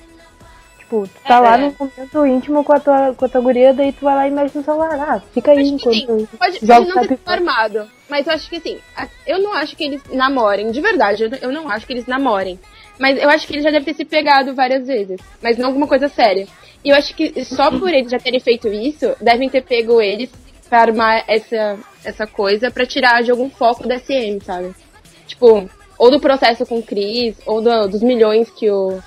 Tipo, tu tá É. lá num momento íntimo com a tua, com a tua guria, daí tu vai lá e mexe no celular. Ah, fica aí Acho que sim. enquanto. Pode, Joga pode não ter armado, mas eu acho que assim, eu não acho que eles namorem, de verdade, eu, eu não acho que eles namorem. Mas eu acho que ele já deve ter se pegado várias vezes, mas não alguma coisa séria. E eu acho que só por eles já terem feito isso, devem ter pego eles pra armar essa, essa coisa pra tirar de algum foco da SM, sabe? Tipo, ou do processo com o Chris, ou do- dos milhões que o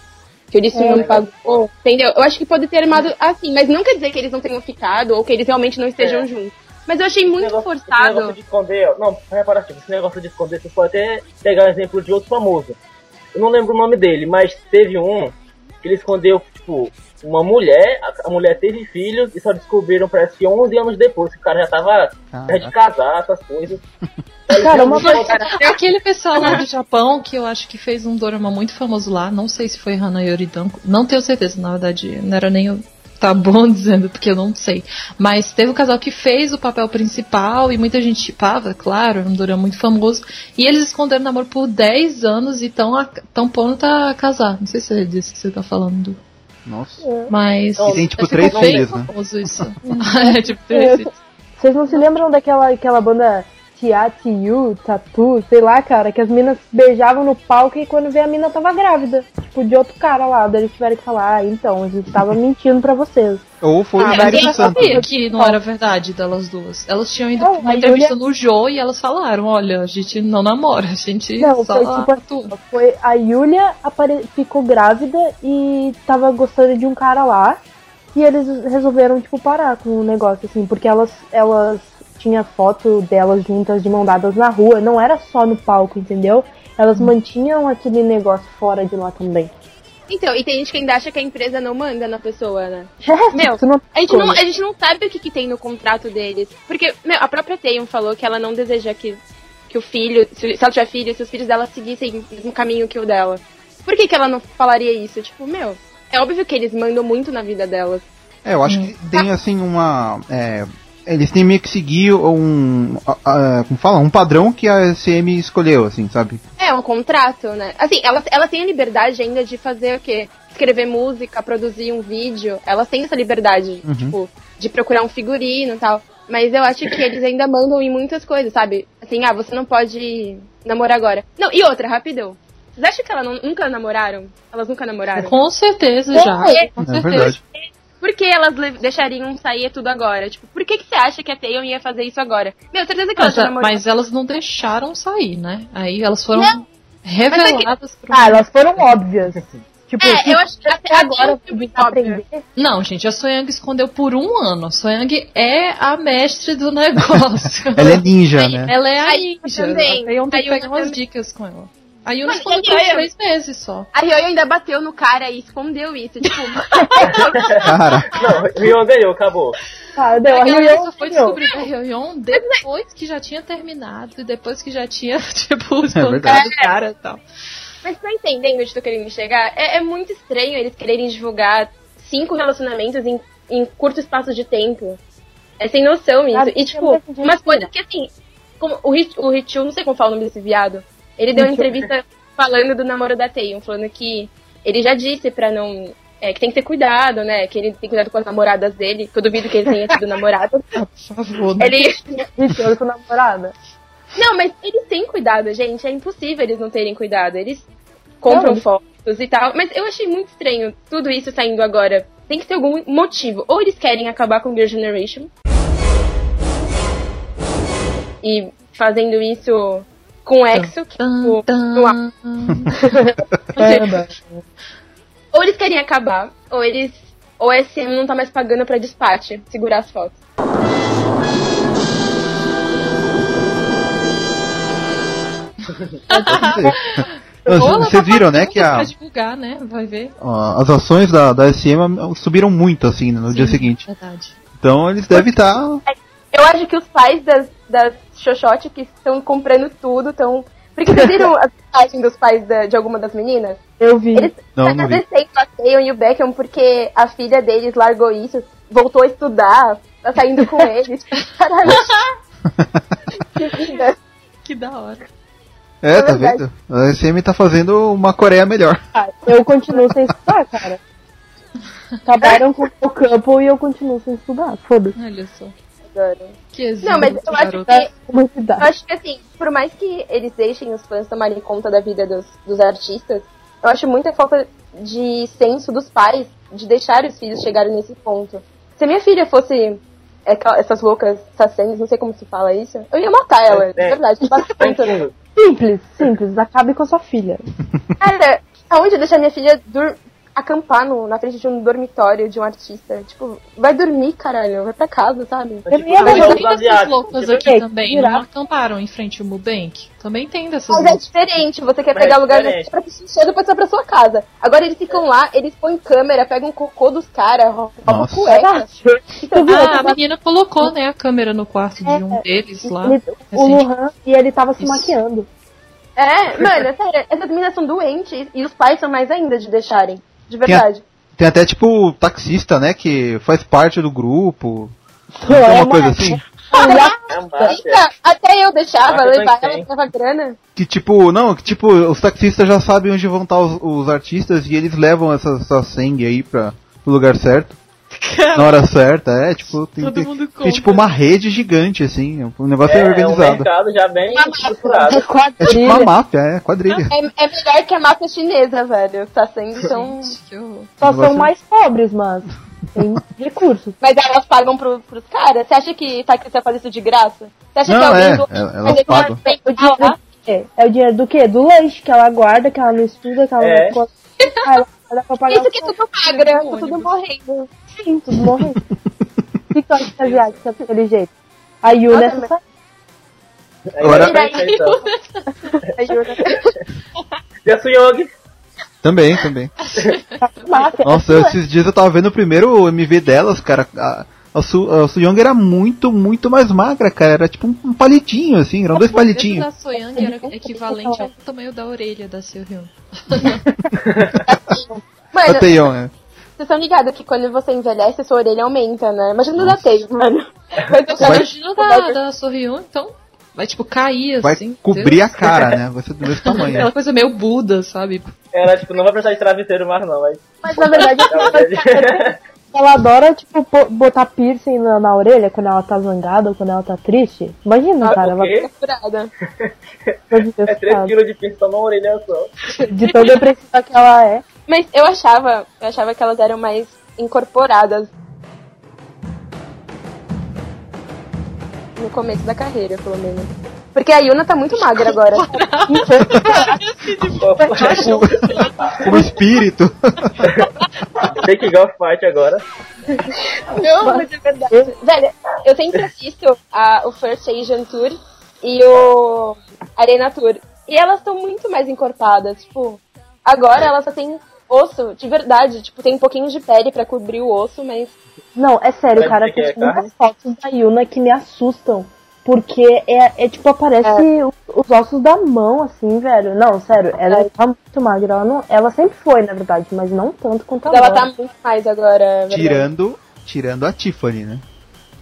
que o Sung-yoon É. pagou, entendeu? Eu acho que pode ter armado assim, mas não quer dizer que eles não tenham ficado ou que eles realmente não estejam É. juntos. Mas eu achei esse muito negócio- Esse forçado. negócio de esconder, não, repara assim, esse negócio de esconder, você pode até pegar um exemplo de outro famoso. Eu não lembro o nome dele, mas teve um ele escondeu, tipo, uma mulher, a, mulher teve filhos e só descobriram, parece que 11 anos depois, que o cara já tava já de casar, essas coisas. Cara, uma coisa- Aquele pessoal lá do Japão, que eu acho que fez um dorama muito famoso lá, não sei se foi Hana Yoridanko, não tenho certeza, na verdade, não era nem o tá bom dizendo, porque eu não sei. Mas teve um casal que fez o papel principal e muita gente chipava, claro, era um dorama muito famoso. E eles esconderam o namoro por 10 anos e estão tão pronto a casar. Não sei se é disso que você tá falando. Nossa. Mas. E tem, tipo, ficou três bem filhos, né? famoso isso. é, tipo, três. Vocês não se lembram daquela aquela banda T.A.T.U, Tatu, sei lá, cara, que as minas beijavam no palco e quando vê a mina tava grávida. Tipo, de outro cara lá. Daí eles tiveram que falar, ah, então, a gente tava mentindo pra vocês. Ou foi Ah, mas sabia que não era verdade delas duas. Elas tinham ido Não, pra uma entrevista Yulia- no Jô e elas falaram, olha, a gente não namora, a gente Não, só foi tipo atua. Foi a Yulia apare- ficou grávida e tava gostando de um cara lá. E eles resolveram, tipo, parar com o negócio, assim, porque elas, elas tinha foto delas juntas de mão dadas na rua, não era só no palco, entendeu? Elas mantinham aquele negócio fora de lá também. Então, e tem gente que ainda acha que a empresa não manda na pessoa, né? Meu, Isso não A gente, não, a gente não sabe o que, que tem no contrato deles. Porque, meu, a própria Taeyong falou que ela não deseja que, que o filho, se, se ela tiver filho, se os filhos dela seguissem o mesmo caminho que o dela. Por que, que ela não falaria isso? Tipo, meu, é óbvio que eles mandam muito na vida delas. É, eu acho que tem assim uma. é, eles têm meio que seguir um. a- a- como fala? Um padrão que a SM escolheu, assim, sabe? É um contrato, né? Assim, elas, elas têm a liberdade ainda de fazer o quê? Escrever música, produzir um vídeo. Elas têm essa liberdade, Uhum. tipo, de procurar um figurino e tal. Mas eu acho que eles ainda mandam em muitas coisas, sabe? Assim, ah, você não pode namorar agora. Não, e outra, rapidão. Vocês acham que elas não- nunca namoraram? Elas nunca namoraram? Com certeza já. É, Com É certeza. verdade. Por que elas deixariam sair tudo agora? Tipo, por que, que você acha que a Taeyong ia fazer isso agora? Meu, certeza que elas Mas, mas elas não deixaram sair, né? Aí elas foram Não. reveladas pro Ah, elas foram óbvias. Tipo, É, eu acho que até agora aprender. Não, gente, a Soyang escondeu por um ano. A Soyang é a mestre do negócio. Ela é ninja, né? Ela é a A ninja. Também. A Taeyong tem A que pegar umas também. dicas com ela. A Yuna e por a Yuna? três meses só. A Ryoyo ainda bateu no cara e escondeu isso. Tipo, Cara, Não, o Rion ganhou, acabou. Tá, deu, a Ryoyo só foi descobrir a Ryoyon depois que já tinha terminado e depois que já tinha, tipo, verdade. espancado o cara e tal. mas tá entendendo onde tô querendo chegar? É, é muito estranho eles quererem divulgar cinco relacionamentos em, em curto espaço de tempo. É sem noção isso. Ah, E, tipo, umas coisas que assim. Como o, Rich, o não sei como fala o nome desse viado. Ele deu uma entrevista falando do namoro da Taeyong, falando que ele já disse pra não. É, que tem que ter cuidado, né? Que ele tem cuidado com as namoradas dele. Que eu duvido que ele tenha tido namorada. Por favor, né? Ele. Eu sou namorada. Não, mas eles têm cuidado, gente. É impossível eles não terem cuidado. Eles compram Não. fotos e tal. Mas eu achei muito estranho tudo isso saindo agora. Tem que ter algum motivo. Ou eles querem acabar com Girl Generation. E fazendo isso com o EXO, que tipo, tan. no ar. Ou eles querem acabar, ou eles. Ou a SM não tá mais pagando pra despache segurar as fotos. Vocês tá viram, né, que a, pra divulgar, né? Vai ver. ó, as ações da, da SM subiram muito, assim, no Sim, dia seguinte. Verdade. Então eles devem estar. Eu acho que os pais das, das Xoxote que estão comprando tudo estão. Porque vocês viram a mensagem dos pais da- de alguma das meninas? Eu vi. Eles Não, estão não vi. agradecendo a Taeyong e o Beckham porque a filha deles largou isso, voltou a estudar, tá saindo com eles. Caralho. que vida. Que da hora. É, tá verdade. vendo? A SM tá fazendo uma Coreia melhor. Ah, eu continuo sem estudar, cara. Acabaram com o campo e eu continuo sem estudar. Foda-se. Olha só. Que exemplo, Não, mas eu acho que Uma Eu acho que assim, por mais que eles deixem os fãs tomarem conta da vida dos, dos artistas, eu acho muita falta de senso dos pais de deixar os filhos chegarem nesse ponto. Se a minha filha fosse é, essas loucas sacenes, não sei como se fala isso, eu ia matar ela, de É. verdade. Entendendo? Simples, simples. Acabe com a sua filha. Cara, aonde eu deixar minha filha dur acampar no, na frente de um dormitório de um artista? Tipo, vai dormir, caralho, vai pra casa, sabe? Mas, tipo, tem dessas asiáticos, loucas aqui É, também, virar- não acamparam em frente ao Mubank? Também tem dessas Mas é diferente, você quer Mas pegar é lugar diferente. pra assistir show depois vai pra sua casa. Agora eles ficam lá, eles põem câmera, pegam o cocô dos caras, roubam Nossa. cueca. Viu? Ah, a menina colocou, né, a câmera no quarto de É, um deles lá. Ele- o Recente. Luhan e ele tava se Isso. maquiando. É, mano, é sério, essas meninas são doentes e os pais são mais ainda de deixarem. De Tem a- verdade. Tem até tipo taxista, né? Que faz parte do grupo. Não é uma coisa assim? É um máfia. Eita, até eu deixava eu levar, também ela dava grana. Que tipo, não, que tipo, os taxistas já sabem onde vão estar os, os artistas e eles levam essa, essa sangue aí pra, pro lugar certo. Na hora certa. É, tipo, tem, Todo tem, mundo tem tipo uma rede gigante, assim. O negócio é, É, é um organizado. mercado já bem estruturado. É tipo Quadrilha. uma máfia, é, quadrilha. É, é melhor que a máfia chinesa, velho. Tá sendo tão. Que. Só Negócio- são mais pobres, mas tem recursos. Mas elas pagam pro, pros caras? Você acha que tá vai fazer isso de graça? Você acha que Não, alguém é, do... ela- elas pagam. quê? É o dinheiro do quê? Do lanche que ela guarda, que ela não estuda, que ela É. não. Ah, ela Isso que é tudo magra, tá tudo morrendo. Sim, tudo morrendo. O que tu acha que a asiática é daquele jeito? A Yuna é mas- essa Agora- E a Suyong? Também, também. máfia. Nossa, esses dias eu tava vendo o primeiro MV delas, cara. A, a, Su, a Suyong era muito, muito mais magra, cara. Era tipo um, um palitinho, assim. Eram dois palitinhos. da Soyang era equivalente ao tamanho da orelha da Seo-hyun. A Mano, Taeyeon, né? Vocês estão ligados que quando você envelhece, sua orelha aumenta, né? Imagina o da Taylor, mano. Vai Vai- Imagina da, da Sohyun, então vai tipo cair Vai assim. cobrir Deus. a cara, né? Vai ser do mesmo tamanho. Aquela coisa meio Buda, sabe? Ela, tipo, não vai precisar de travesseiro mais não, vai. Mas na verdade, ela adora, tipo, po- botar piercing na, na orelha quando ela tá zangada ou quando ela tá triste. Imagina, Ah, cara, ela o quê? furada. É 3 quilos de pinto só numa orelha só. de tão depressiva que ela é. Mas eu achava, eu achava que elas eram mais incorporadas. No começo da carreira, pelo menos. Porque a Yuna tá muito magra agora. O espírito. Take Golf Fight agora. Não, mas é verdade. Velho, eu sempre assisto a, o First Asian Tour e o Arena Tour. E elas estão muito mais encorpadas. Tipo, agora elas só tem osso, de verdade. Tipo, tem um pouquinho de pele pra cobrir o osso, mas. Não, é sério, cara, que tem é muitas fotos da Yuna que me assustam. Porque é, é tipo, aparece o- os ossos da mão, assim, velho. Não, sério, ela É. tá muito magra. Ela, não, ela sempre foi, na verdade, mas não tanto quanto ela agora. tá muito mais agora. é. Tirando, tirando a Tiffany, né?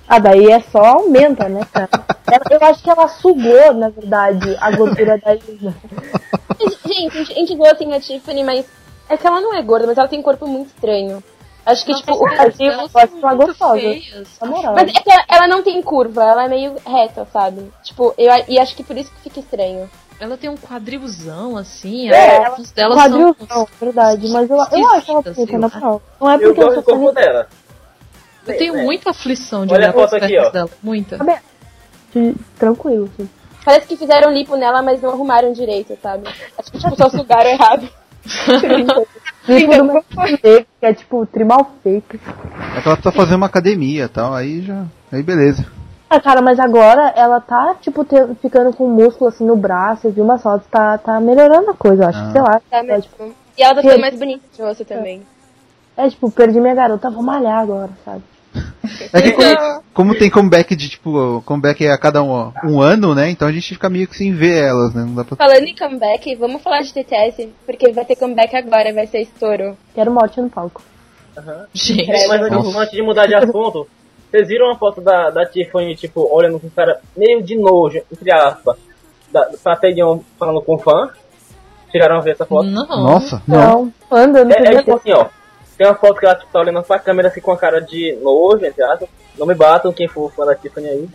Ah, daí é só aumenta, né, cara? Ela- eu acho que ela sugou, na verdade, a gordura da Yuna. Gente, a gente, a gente viu assim a Tiffany, mas. É que ela não é gorda, mas ela tem um corpo muito estranho. Acho que, tipo, o Brasil pode ser uma gostosa. feias. Na moral. Mas é que ela, ela não tem curva, ela é meio reta, sabe? Tipo, eu, e acho que por isso que fica estranho. Ela tem um quadrilzão assim, É, delas Quadril são não, verdade, mas eu, eu acho ela bonita, na moral. Não é Eu porque eu gosto do sou corpo dela. Eu tenho É. muita aflição de Olha olhar a foto aqui, ó. dela. Muita. de- tranquilo, assim. Parece que fizeram lipo nela, mas não arrumaram direito, sabe? Acho que tipo, só sugaram errado. Tipo é tipo trimal fake. É que ela precisa fazer uma academia e tal, aí já. Aí beleza. Ah, cara, mas agora ela tá, tipo, te- ficando com músculo assim no braço, eu vi umas fotos, tá, tá melhorando a coisa, eu acho. Ah. Sei lá. Tá é, tipo. E ela tá ficando mais bonita de rosto também. é tipo, perdi minha garota, vou malhar agora, sabe? É que como, como tem comeback de tipo, comeback a cada um, um ano, né? Então a gente fica meio que sem ver elas, né? Não dá pra. Falando em comeback, vamos falar de TTS, porque vai ter comeback agora, vai ser estouro. Quero morte no palco. Gente, Mas antes, de mudar de assunto, vocês viram uma foto da, da Tiffany, tipo, olhando com cara meio de nojo, entre aspas, da, pra Taeyeon falando com fã? Chegaram a ver essa foto? não. Nossa, não. Não, anda, não É, é tipo assim, ó. Tem uma foto que ela tipo, tá olhando pra câmera assim com a cara de nojo, entre aspas. Não me batam quem for fã da Tiffany aí.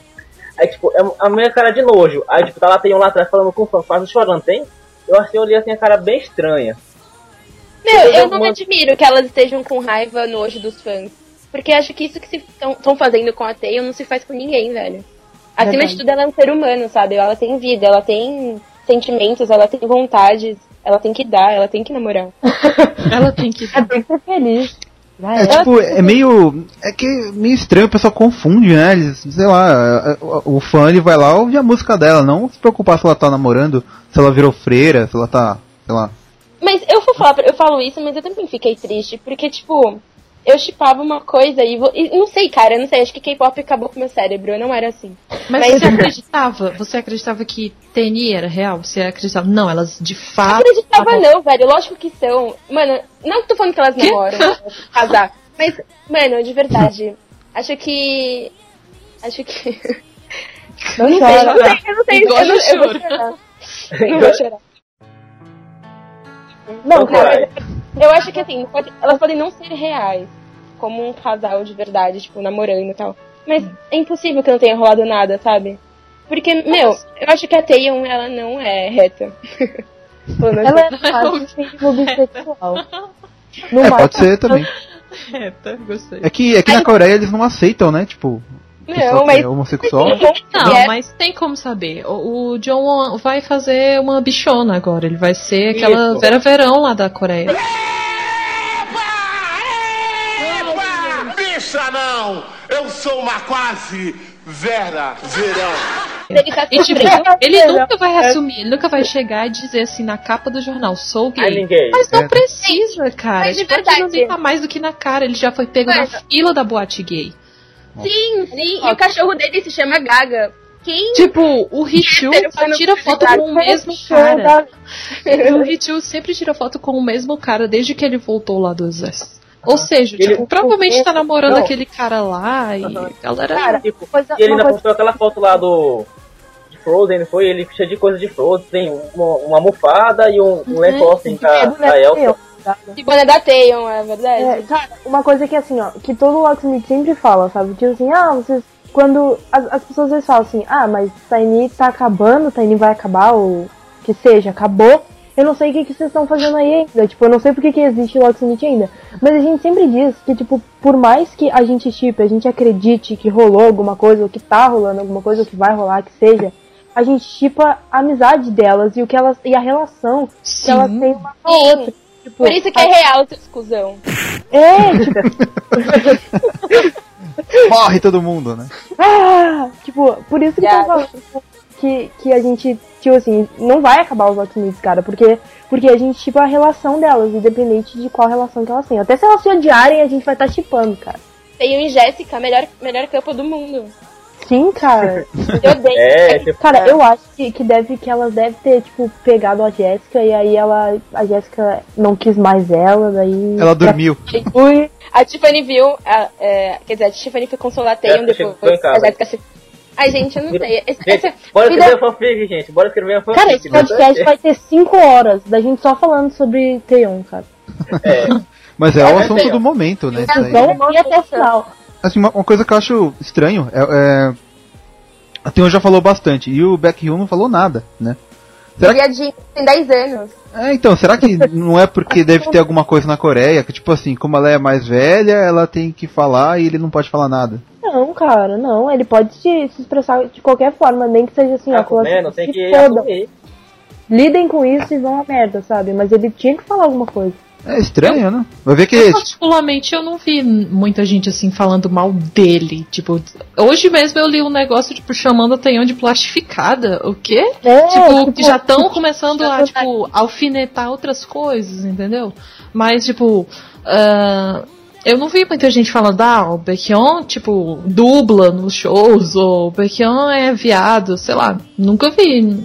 Aí, tipo, é a minha cara de nojo. Aí, tipo, tá lá, tem um lá atrás falando com o fã, quase chorando, tem? Eu achei, eu olhei assim, a cara bem estranha. Meu, eu Eu não admiro que elas estejam com raiva nojo dos fãs. Porque acho que isso que estão fazendo com a Taeyeon não se faz com ninguém, velho. Acima Verdade. de tudo, ela é um ser humano, sabe? Ela tem vida, ela tem sentimentos, ela tem vontades, ela tem que dar, ela tem que namorar. Ela tem que. É, tem que ser feliz. É é. tipo, é meio. É que é meio estranho, o pessoal confunde, né? Eles, sei lá, é, o o fã ele vai lá ouvir a música dela, não se preocupar se ela tá namorando, se ela virou freira, se ela tá, sei lá. Mas eu vou falar, eu falo isso, mas eu também fiquei triste, porque, tipo, eu chipava uma coisa e, vo- e não sei, cara, eu não sei, acho que K-pop acabou com meu cérebro, eu não era assim. Mas, Mas- você acreditava? Você acreditava que TNI era real? Você acreditava? Não, elas de Não fato. acreditava não, velho, lógico que são. Mano, não que tô falando que elas namoram, vão casar, mas, mano, de verdade, acho que... Acho que... Não Não sei, não sei, eu não sei, Igual eu, não, eu eu vou choro. chorar. Eu vou chorar. Não, Então, cara, vai. Eu acho que assim, pode- elas podem não ser reais, como um casal de verdade, tipo, namorando e tal. Mas é impossível que não tenha rolado nada, sabe? Porque, meu, eu acho que a Taeyong, ela não é reta. Ela é bissexual. É, pode ser também. É, tá, gostei. É que, é que na Coreia eles não aceitam, né? Tipo, Não, mas é homossexual. Não, É. mas tem como saber. O, o John vai fazer uma bichona agora. Ele vai ser aquela Isso. Vera Verão lá da Coreia. Bicha não! Eu sou uma quase Vera Verão. ele tá E tipo, ele nunca vai assumir, ele nunca vai chegar e dizer assim na capa do jornal, sou gay. Mas não É. precisa, cara. Mas de tipo, verdade. ali tá mais do que na cara. Ele já foi pego na Mas- fila da boate gay. Sim, sim. E o cachorro dele se chama Gaga. Quem Tipo, o Richu Hétero só tira foto com o mesmo cara. O Richu sempre tira foto com o mesmo cara desde que ele voltou lá do exército. Ou seja, Ele- tipo, provavelmente tá namorando Não. aquele cara lá e a galera. Cara, Tipo, coisa, e ele ainda coisa postou aquela foto lá do. De Frozen, não foi? Ele cheio de coisa de Frozen, tem uma, uma almofada e um, um lençol assim é com a boneco Elsa. De boné da Taeyong, é verdade? É, cara, uma coisa que assim, ó, que todo Locksmith sempre fala, sabe? Tipo assim, ah, vocês. Quando as, as pessoas às vezes falam assim, ah, mas Tiny tá acabando, Tiny vai acabar, ou que seja, acabou. Eu não sei o que, que vocês estão fazendo aí ainda. Tipo, eu não sei porque que existe Locksmith ainda. Mas a gente sempre diz que, tipo, por mais que a gente chipe, a gente acredite que rolou alguma coisa, ou que tá rolando alguma coisa, ou que vai rolar, que seja, a gente chipa a amizade delas e o que elas. e a relação que elas têm uma com a Sim. outra. Tipo, Por isso que é real, seu exclusão. É, tipo, Morre todo mundo, né? Ah, tipo, por isso que falando que, que a gente, tipo assim, não vai acabar os Locksmiths, cara, porque, porque a gente chipa a relação delas, independente de qual relação que elas têm. Até se elas se odiarem, a gente vai estar tá chipando, cara. Taeyong e Jéssica, melhor, melhor campo do mundo. Sim, cara. Eu odeio. É, tipo, Cara, eu acho que, que, deve, que elas devem ter, tipo, pegado a Jéssica e aí ela. A Jéssica não quis mais ela, daí. Ela dormiu. Ui, A Tiffany viu, a, é, quer dizer, a Tiffany foi consolar a Jéssica depois. A Jéssica se... Ai, gente, eu não sei. Esse, Gente, essa bora vida- escrever fanfic, gente. Bora escrever uma fanfic. cara, esse né? podcast vai ter 5 horas da gente só falando sobre Teon, cara. É, Mas é, É, o assunto do momento, né? Então, e até o final. Assim, uma, uma coisa que eu acho estranho é. é a Theon já falou bastante e o Baekhyun não falou nada, né? Será que, a Jean tem 10 anos. é, então, será que não é porque deve ter alguma coisa na Coreia que, tipo assim, como ela é mais velha, ela tem que falar e ele não pode falar nada? Não, cara, não. Ele pode se, se expressar de qualquer forma, nem que seja assim, ó. comendo, assim, tem se que assumir. Lidem com isso e vão a merda, sabe? Mas ele tinha que falar alguma coisa. É estranho, né? Vai ver que. Eu, particularmente, eu não vi muita gente assim falando mal dele. Tipo, hoje mesmo eu li um negócio, tipo, chamando a Taeyong de plastificada. O quê? É, tipo, que já estão começando a, tipo, alfinetar outras coisas, entendeu? Mas, tipo, ah, eu não vi muita gente falando, ah, o Baekhyun, tipo, dubla nos shows, ou o Baekhyun é viado, sei lá. Nunca vi.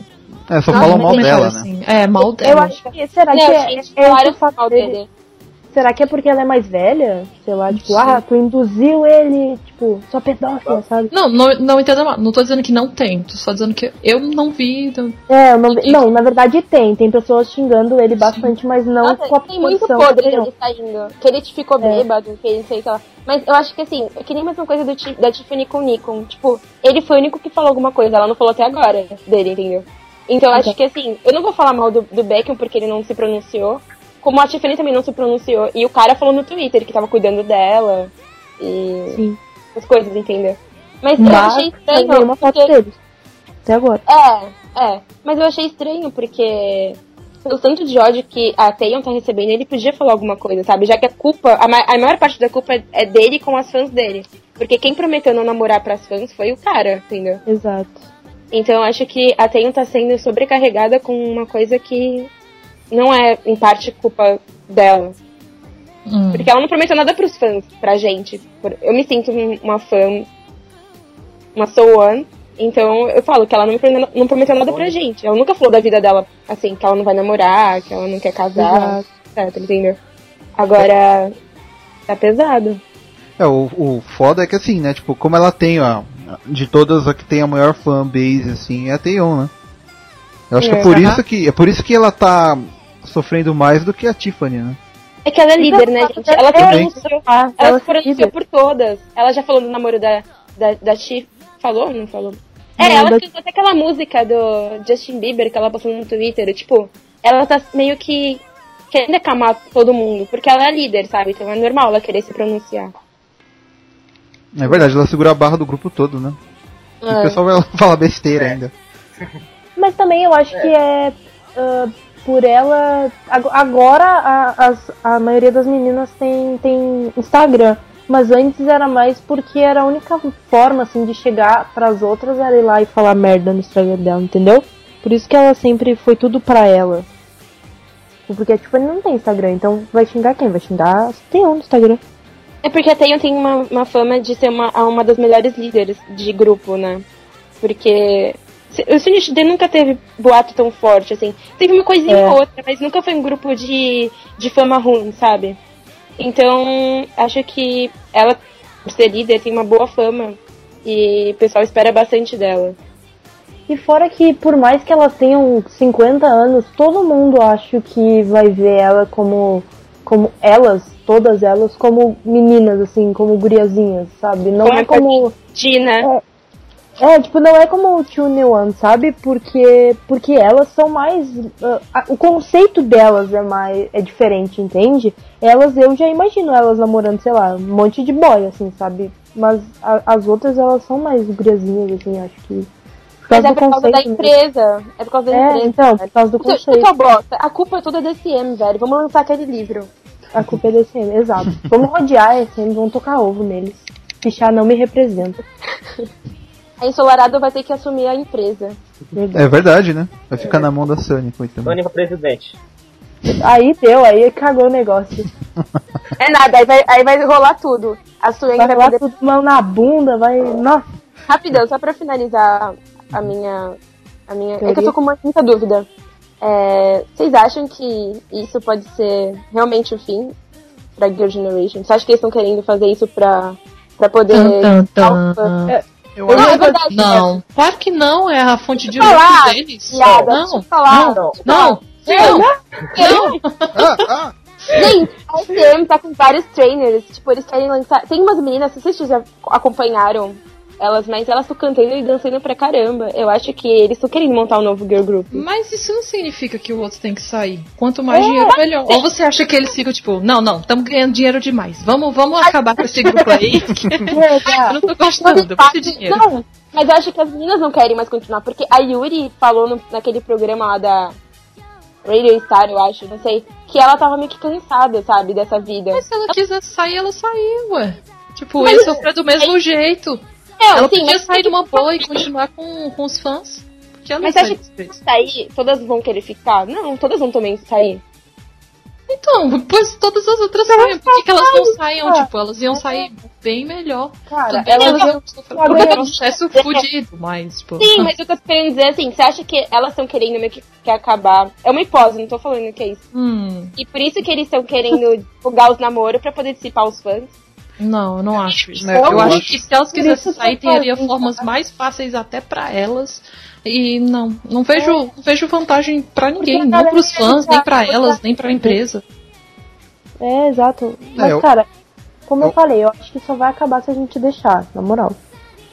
É, só falam mal dela, né? assim. É, mal dela. Eu acho que. Será que Não, é, gente, é o fato mal dele? dele. Será que é porque ela é mais velha? Sei lá, tipo, Sim. ah, tu induziu ele, tipo, só pedófila, sabe? Não, não, não entenda mal. Não tô dizendo que não tem. Tô só dizendo que eu não vi. então- É, eu não, não, na verdade tem. Tem pessoas xingando ele bastante, mas não Nossa, com a tem muito podre dele, não. dele saindo. Que ele ficou É. bêbado, que ele não sei que lá. Mas eu acho que assim, é que nem a mesma coisa do, da Tiffany com o Nikon. Tipo, ele foi o único que falou alguma coisa, ela não falou até agora dele, entendeu? Então eu acho que assim, eu não vou falar mal do, do Beckham porque ele não se pronunciou. Como a Tiffany também não se pronunciou. E o cara falou no Twitter que tava cuidando dela. E. Sim. As coisas, entendeu? Mas, eu Mas achei mas estranho. nenhuma foto porque- deles. Até agora. É, é. Mas eu achei estranho, porque pelo tanto de ódio que a Taeyong tá recebendo, ele podia falar alguma coisa, sabe? Já que a culpa, a, ma- a maior parte da culpa é dele com as fãs dele. Porque quem prometeu não namorar pras fãs foi o cara, entendeu? Exato. Então eu acho que a Taeyong tá sendo sobrecarregada com uma coisa que não é, em parte, culpa dela. Hum. Porque ela não prometeu nada pros fãs, pra gente. Eu me sinto um- uma fã, uma So One. Então eu falo que ela não me prometeu, não prometeu nada pra gente. Ela nunca falou da vida dela, assim, que ela não vai namorar, que ela não quer casar, etc, entendeu? Agora, tá pesado. É, o, o foda é que assim, né? Tipo, como ela tem, ó, de todas a que tem a maior fanbase, assim, é a Taeyeon, né? Eu acho que é É. por Aham. isso que é por isso que ela tá sofrendo mais do que a Tiffany, né? É que ela é líder, né, gente? Ela se É, pronunciou. Ah, Ela ela se pronunciou por todas. Ela já falou do namoro da, da, da. Falou ou não falou? É, Não, ela da- cantou até aquela música do Justin Bieber que ela postou no Twitter. Tipo, ela tá meio que querendo acalmar todo mundo. Porque ela é líder, sabe? Então é normal ela querer se pronunciar. É verdade, ela segura a barra do grupo todo, né? E o É. pessoal vai falar besteira ainda. Mas também eu acho que é ah, por ela. ag- Agora a, as- a maioria das meninas tem, tem Instagram. Mas antes era mais porque era a única forma assim de chegar pras outras era ir lá e falar merda no Instagram dela, entendeu? Por isso que ela sempre foi tudo pra ela. Porque, tipo, ele não tem Instagram, então vai xingar quem? Vai xingar tem um no Instagram. É porque a Taeyeon tem uma, uma fama de ser uma, uma das melhores líderes de grupo, né? Porque o Sunny nunca teve boato tão forte, assim. Teve uma coisinha É. ou outra, mas nunca foi um grupo de, de fama ruim, sabe? Então, acho que ela, por ser líder, tem uma boa fama. E o pessoal espera bastante dela. E fora que, por mais que elas tenham 50 anos, todo mundo acho que vai ver ela como. como elas, todas elas, como meninas, assim, como guriazinhas, sabe? Não Como é a como. Tina, É, tipo, não é como o Two New One, sabe? Porque, porque elas são mais. ah, a- o conceito delas é mais. é diferente, entende? Elas, eu já imagino elas namorando, sei lá, um monte de boy, assim, sabe? Mas a- as outras, elas são mais guriazinhas, assim, acho que. mas é por causa da mesmo. empresa. É por causa da É, empresa. então, por causa do Isso, isso conceito. é bosta. A culpa é toda da SM, velho. Vamos lançar aquele livro. A culpa é da SM, exato. Vamos rodear a SM, vamos tocar ovo neles. Pichar não me representa. A Ensolarado vai ter que assumir a empresa. Verdade. É verdade, né? Vai ficar na mão da Sunny, coitado. Sony pra presidente. Aí deu, aí cagou o negócio. É nada, aí vai, aí vai rolar tudo. A Sueng Vai vai lá poder. tudo mão na bunda, vai. Nossa, Rapidão, só pra finalizar a minha. A minha. É que eu tô com uma, muita dúvida. É, vocês acham que isso pode ser realmente o fim pra Girl Generation? Você acha que eles estão querendo fazer isso pra, pra poder. Tan, tan, dar um fã? tan. É, Eu Não, acho é verdade. Não, claro que não, é a fonte de lucro deles. Piada, Não, falar. Não, não, não, não. Ah, ah, Gente, a SM tá com vários trainers. Tipo, eles querem lançar. Tem umas meninas, se vocês já acompanharam elas, mas elas estão cantando e dançando pra caramba. Eu acho que eles estão querendo montar um novo girl group. Mas isso não significa que o outro tem que sair. Quanto mais dinheiro, melhor. Ou você acha que eles ficam tipo, não, não, estamos ganhando dinheiro demais. Vamos, vamos acabar com esse grupo aí. eu não tô gostando, muito dinheiro. Não, mas eu acho que as meninas não querem mais continuar, porque a Yuri falou no- naquele programa lá da Radio Star, eu acho, não sei, que ela tava meio que cansada, sabe, dessa vida. Mas se ela quisesse sair, ela saiu, ué. Tipo, Mas- ia sofrer do mesmo jeito. Não, ela sim, podia mas sair de uma boa e continuar com, com os fãs. Porque ela Mas você acha que se sair, todas vão querer ficar? Não, todas vão também sair. Então, pois todas as outras saem. Por que, que elas não saiam? Tipo, elas iam sair bem melhor. cara, bem, elas elas iam. sofrer um processo fudido, mas, tipo. Sim, mas eu tô querendo dizer assim, você acha que elas estão querendo meio que, que acabar? É uma hipótese, não tô falando que é isso. Hum, E por isso que eles estão querendo divulgar os namoros pra poder dissipar os fãs. Não, eu não acho isso. Né, eu, eu acho acho- que se elas quisessem sair, teria formas tá? mais fáceis até pra elas. E não, não vejo, não vejo vantagem pra ninguém, não pros fãs, nem pra já- elas, nem pra empresa. É, exato. Mas, eu- cara, como eu... eu- falei, eu acho que só vai acabar se a gente deixar, na moral.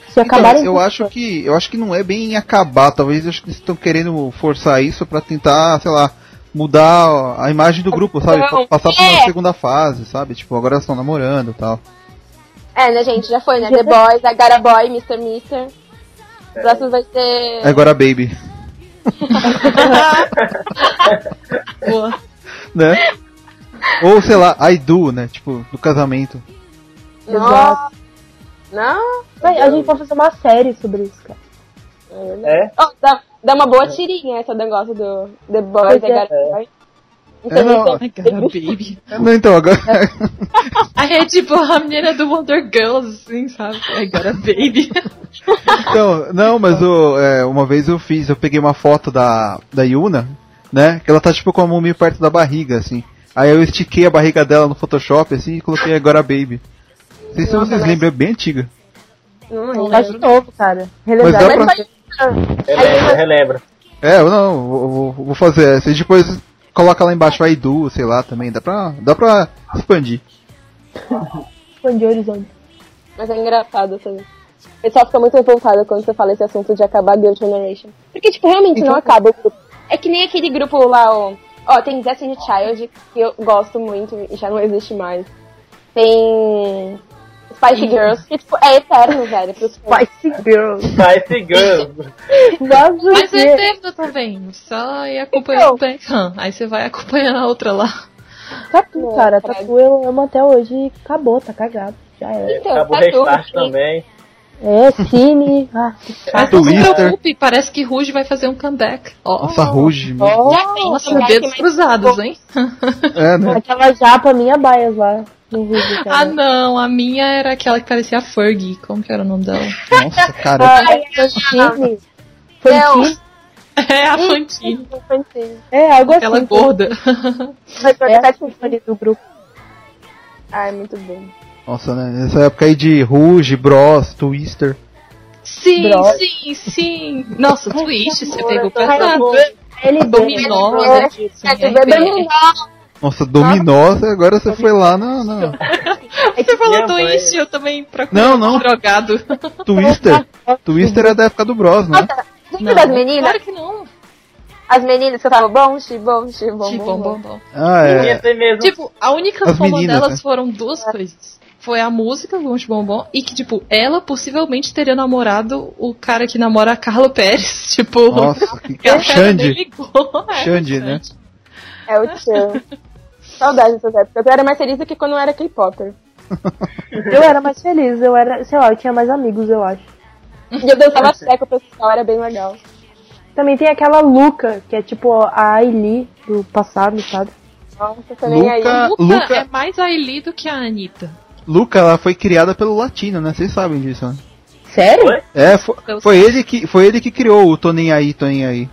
Se Então, acabarem. eu acho que eu acho que não é bem acabar, talvez eu acho que eles estão querendo forçar isso pra tentar, sei lá, mudar a imagem do grupo, sabe? Não, Passar pra uma é. segunda fase, sabe? Tipo, agora elas estão namorando e tal. É, né, gente? Já foi, né? The. Boys, a Gara Boy, Mr. Mister. O próximo vai ser. Agora Baby, Boa. né? Ou sei lá, I do, né? Tipo, do casamento. Nossa. Não? Vai, a gente pode fazer uma série sobre isso, cara. É? Ó, dá, dá uma boa tirinha essa negócio do The Boys, Pois a é. Boy. É, não. Ai, cara, baby. Não, então, agora. Aí é tipo a menina do Wonder Girls, assim, sabe? Agora baby. então, não, mas o, é, uma vez eu fiz, eu peguei uma foto da, da Yuna, né? Que ela tá tipo com a mão meio perto da barriga, assim. Aí eu estiquei a barriga dela no Photoshop, assim, e coloquei agora Baby. Não sei se vocês mas- lembram, é bem antiga. Não. Faz de novo, cara. Mas Relembrar. dá Mas pra... vai- Relembra, relembra. É, eu não, vou, vou- vou fazer essa. E depois coloca lá embaixo a Edu, sei lá, também. Dá pra, dá pra expandir. Expandir horizonte. Mas é engraçado também. O pessoal fica muito revoltado quando você fala esse assunto de acabar Girl Generation. Porque, tipo, realmente não acaba o grupo. É que nem aquele grupo lá, ó. Ó, tem Destiny Child, que eu gosto muito e já não existe mais. Tem. Spice Girls, que, tipo, é eterno, velho. Spice Girls. Spice Girls. Nossa, Mas que- é eterno também. Só ir acompanhando o Beckham. Aí você vai acompanhando a outra lá. Tatu, Não, cara. Tatu eu amo até hoje acabou, tá cagado. Já era. Então, Acabou o tá tudo, restart também. É, Cine. Ah, que Mas não se preocupe, parece que Rouge vai fazer um comeback. Ó, Nossa, Já tem Nossa, dedos cruzados, hein? É, né? Aquela japa minha baias lá no vídeo, Ah, não, a minha era aquela que parecia a Fergie. Como que era o nome dela? Nossa, cara. Ah, Fantine. Fantine. É a Fantine, É, algo assim. aquela gorda. Vai É trocar Fantine do grupo. Ai, muito bom. Nossa, né? Nessa época aí de Rouge, Bros, Twister. Sim, Droga. sim, sim. Nossa, Twist, você pegou Tá pesado. bom. Ele Dominó, É, né? É, tu Nossa, Dominosa, agora você foi lá na, na Você falou Twist, eu também procurei Não, não. um drogado. Twister. Twister é da época do Bros, né? Lembra das meninas? Claro que não. As meninas que eu tava bom, xibom, xibom, bom, bom, bom. Ah, é. Tipo, a única As fama meninas, delas né? foram duas coisas. Foi a música, Bom Bombom, e que, tipo, ela possivelmente teria namorado o cara que namora a Carla Pérez. Tipo, Nossa, que Xande. ligou. É, Xande, né? É o tchan. Saudade dessas épocas. Eu era mais feliz do que quando eu era K-Popper. Eu era mais feliz, eu era, sei lá, eu tinha mais amigos, eu acho. E eu dançava seco, o pessoal era bem legal. Também tem aquela Luca, que é tipo a Ailey do passado, sabe? Nossa, aí. Luca- Luca, é mais a Eli do que a Anitta. Luca, ela foi criada pelo latino, né? Vocês sabem disso, né? Sério? É, foi, foi ele que foi ele que criou o Tô Nem Aí, Tô Nem Aí.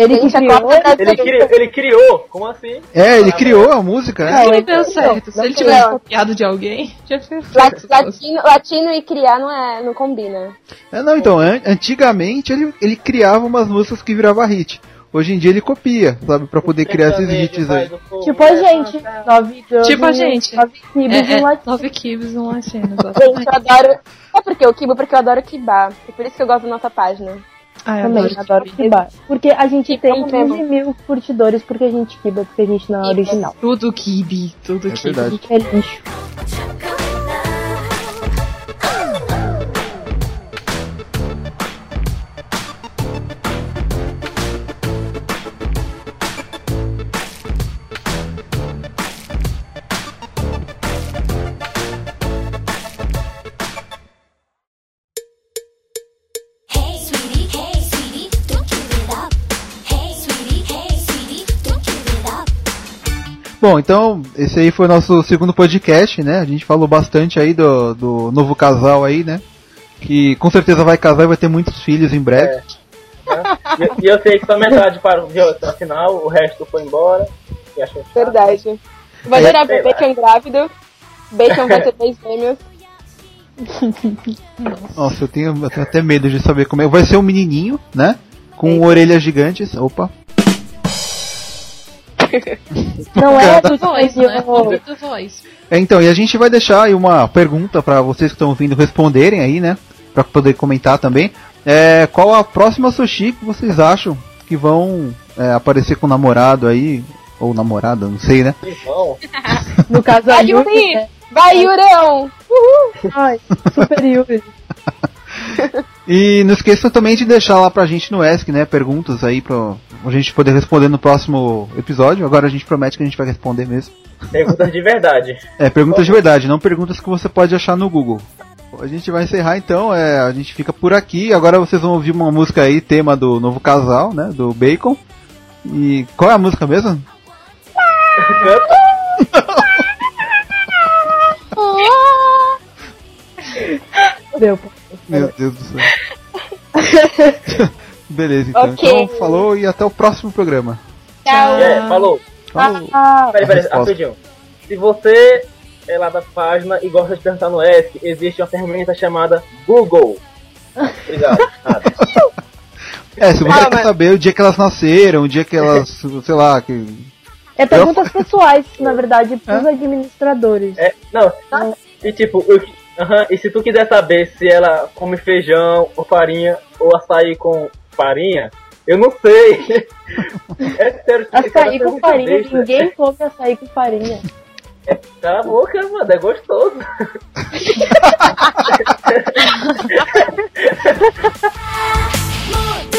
Ele Gente, a criou. Tá- Ele, cri- ele criou, como assim? É, ele criou a música, Não, né? Ele ele- deu certo. Se não ele tivesse copiado de alguém, já fez Lat- Latino, latino e criar não, é, não combina. É, não, então, an- antigamente ele, ele criava umas músicas que virava hit. Hoje em dia ele copia, sabe? Pra poder criar esses hits aí. Tipo a gente. Nove girls Tipo a gente. Nove kibs É, e é, latino. nove kibs um latino, Gente, eu adoro. Sabe por que eu kibo? Porque eu adoro kibar. E por isso que eu gosto da nossa página. Ai, Também, adoro adoro kibar. Porque a gente Kiba tem mesmo. 15 mil curtidores porque a gente kiba, porque a gente não é Kiba. original. Tudo kibe, tudo É verdade. É lixo. Bom, então, esse aí foi o nosso segundo podcast, né? A gente falou bastante aí do, do novo casal aí, né? Que com certeza vai casar e vai ter muitos filhos em breve. E, e eu sei que só metade para o afinal, o resto foi embora. E achou chato. Verdade. Vou É. adorar ver Bacon grávido. Bacon vai ter três gêmeos. Nossa, eu tenho, eu tenho até medo de saber como é. Vai ser um menininho, né? Com orelhas gigantes. Opa. Não é do Voz, né? Do voz. É, então, e a gente vai deixar aí uma pergunta pra vocês que estão ouvindo responderem aí, né? Pra poder comentar também. É, qual a próxima sushi que vocês acham que vão é, aparecer com o namorado aí? Ou namorada, não sei, né? Irmão, No caso a Vai, Yuri, né? Vai, Yurão! Ai, super Yuri. E não esqueçam também de deixar lá pra gente no ESC, né? Perguntas aí pra a gente poder responder no próximo episódio. Agora a gente promete que a gente vai responder mesmo. perguntas de verdade. É, perguntas de verdade, não perguntas que você pode achar no Google. A gente vai encerrar então, é, a gente fica por aqui. Agora vocês vão ouvir uma música aí, tema do novo casal, né? Do Bacon. E qual é a música mesmo? Deu. Meu Deus do céu. Beleza, então. Okay. Então, falou e até o próximo programa. Tchau. É, falou. Falou. Ah, peraí, peraí, rapidinho. Se você é lá da página e gosta de perguntar no ESC, existe uma ferramenta chamada Google. Obrigado. é, se você ah, quer mas... saber o dia que elas nasceram, o dia que elas, sei lá, que... É perguntas pessoais, na verdade, pros é? administradores. É, não, tá. e tipo, eu, uh -huh, e se tu quiser saber se ela come feijão, ou farinha, ou açaí com farinha? Eu não sei. É sério. Açaí com farinha. Cabeça. Ninguém come açaí com farinha. É, cala a boca, mano. É gostoso.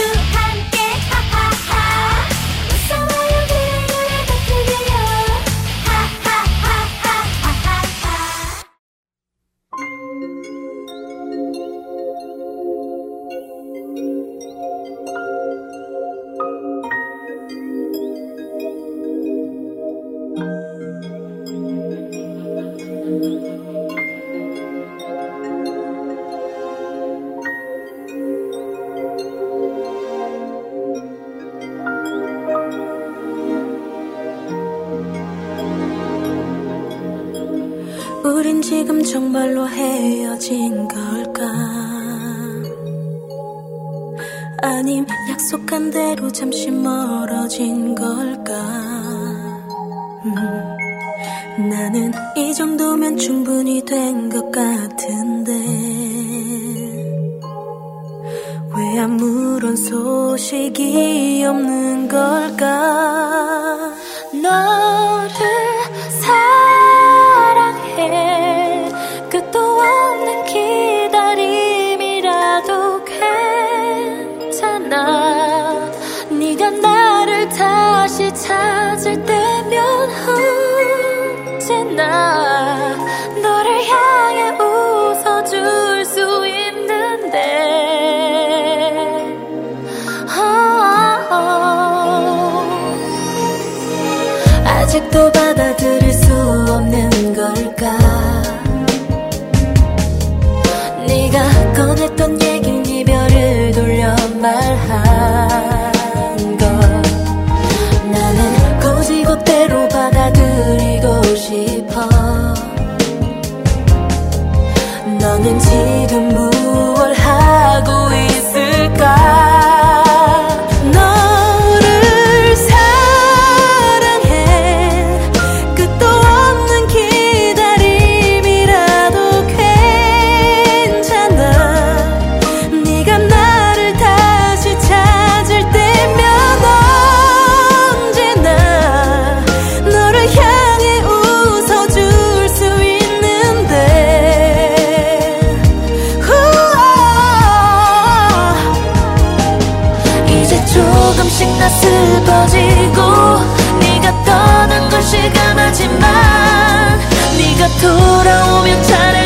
약속한 대로 잠시 멀어진 걸까? 음, 나는 이 정도면 충분히 된 것 같은데. 왜 아무런 소식이 없는 걸까? 너를 돌아오면 잘해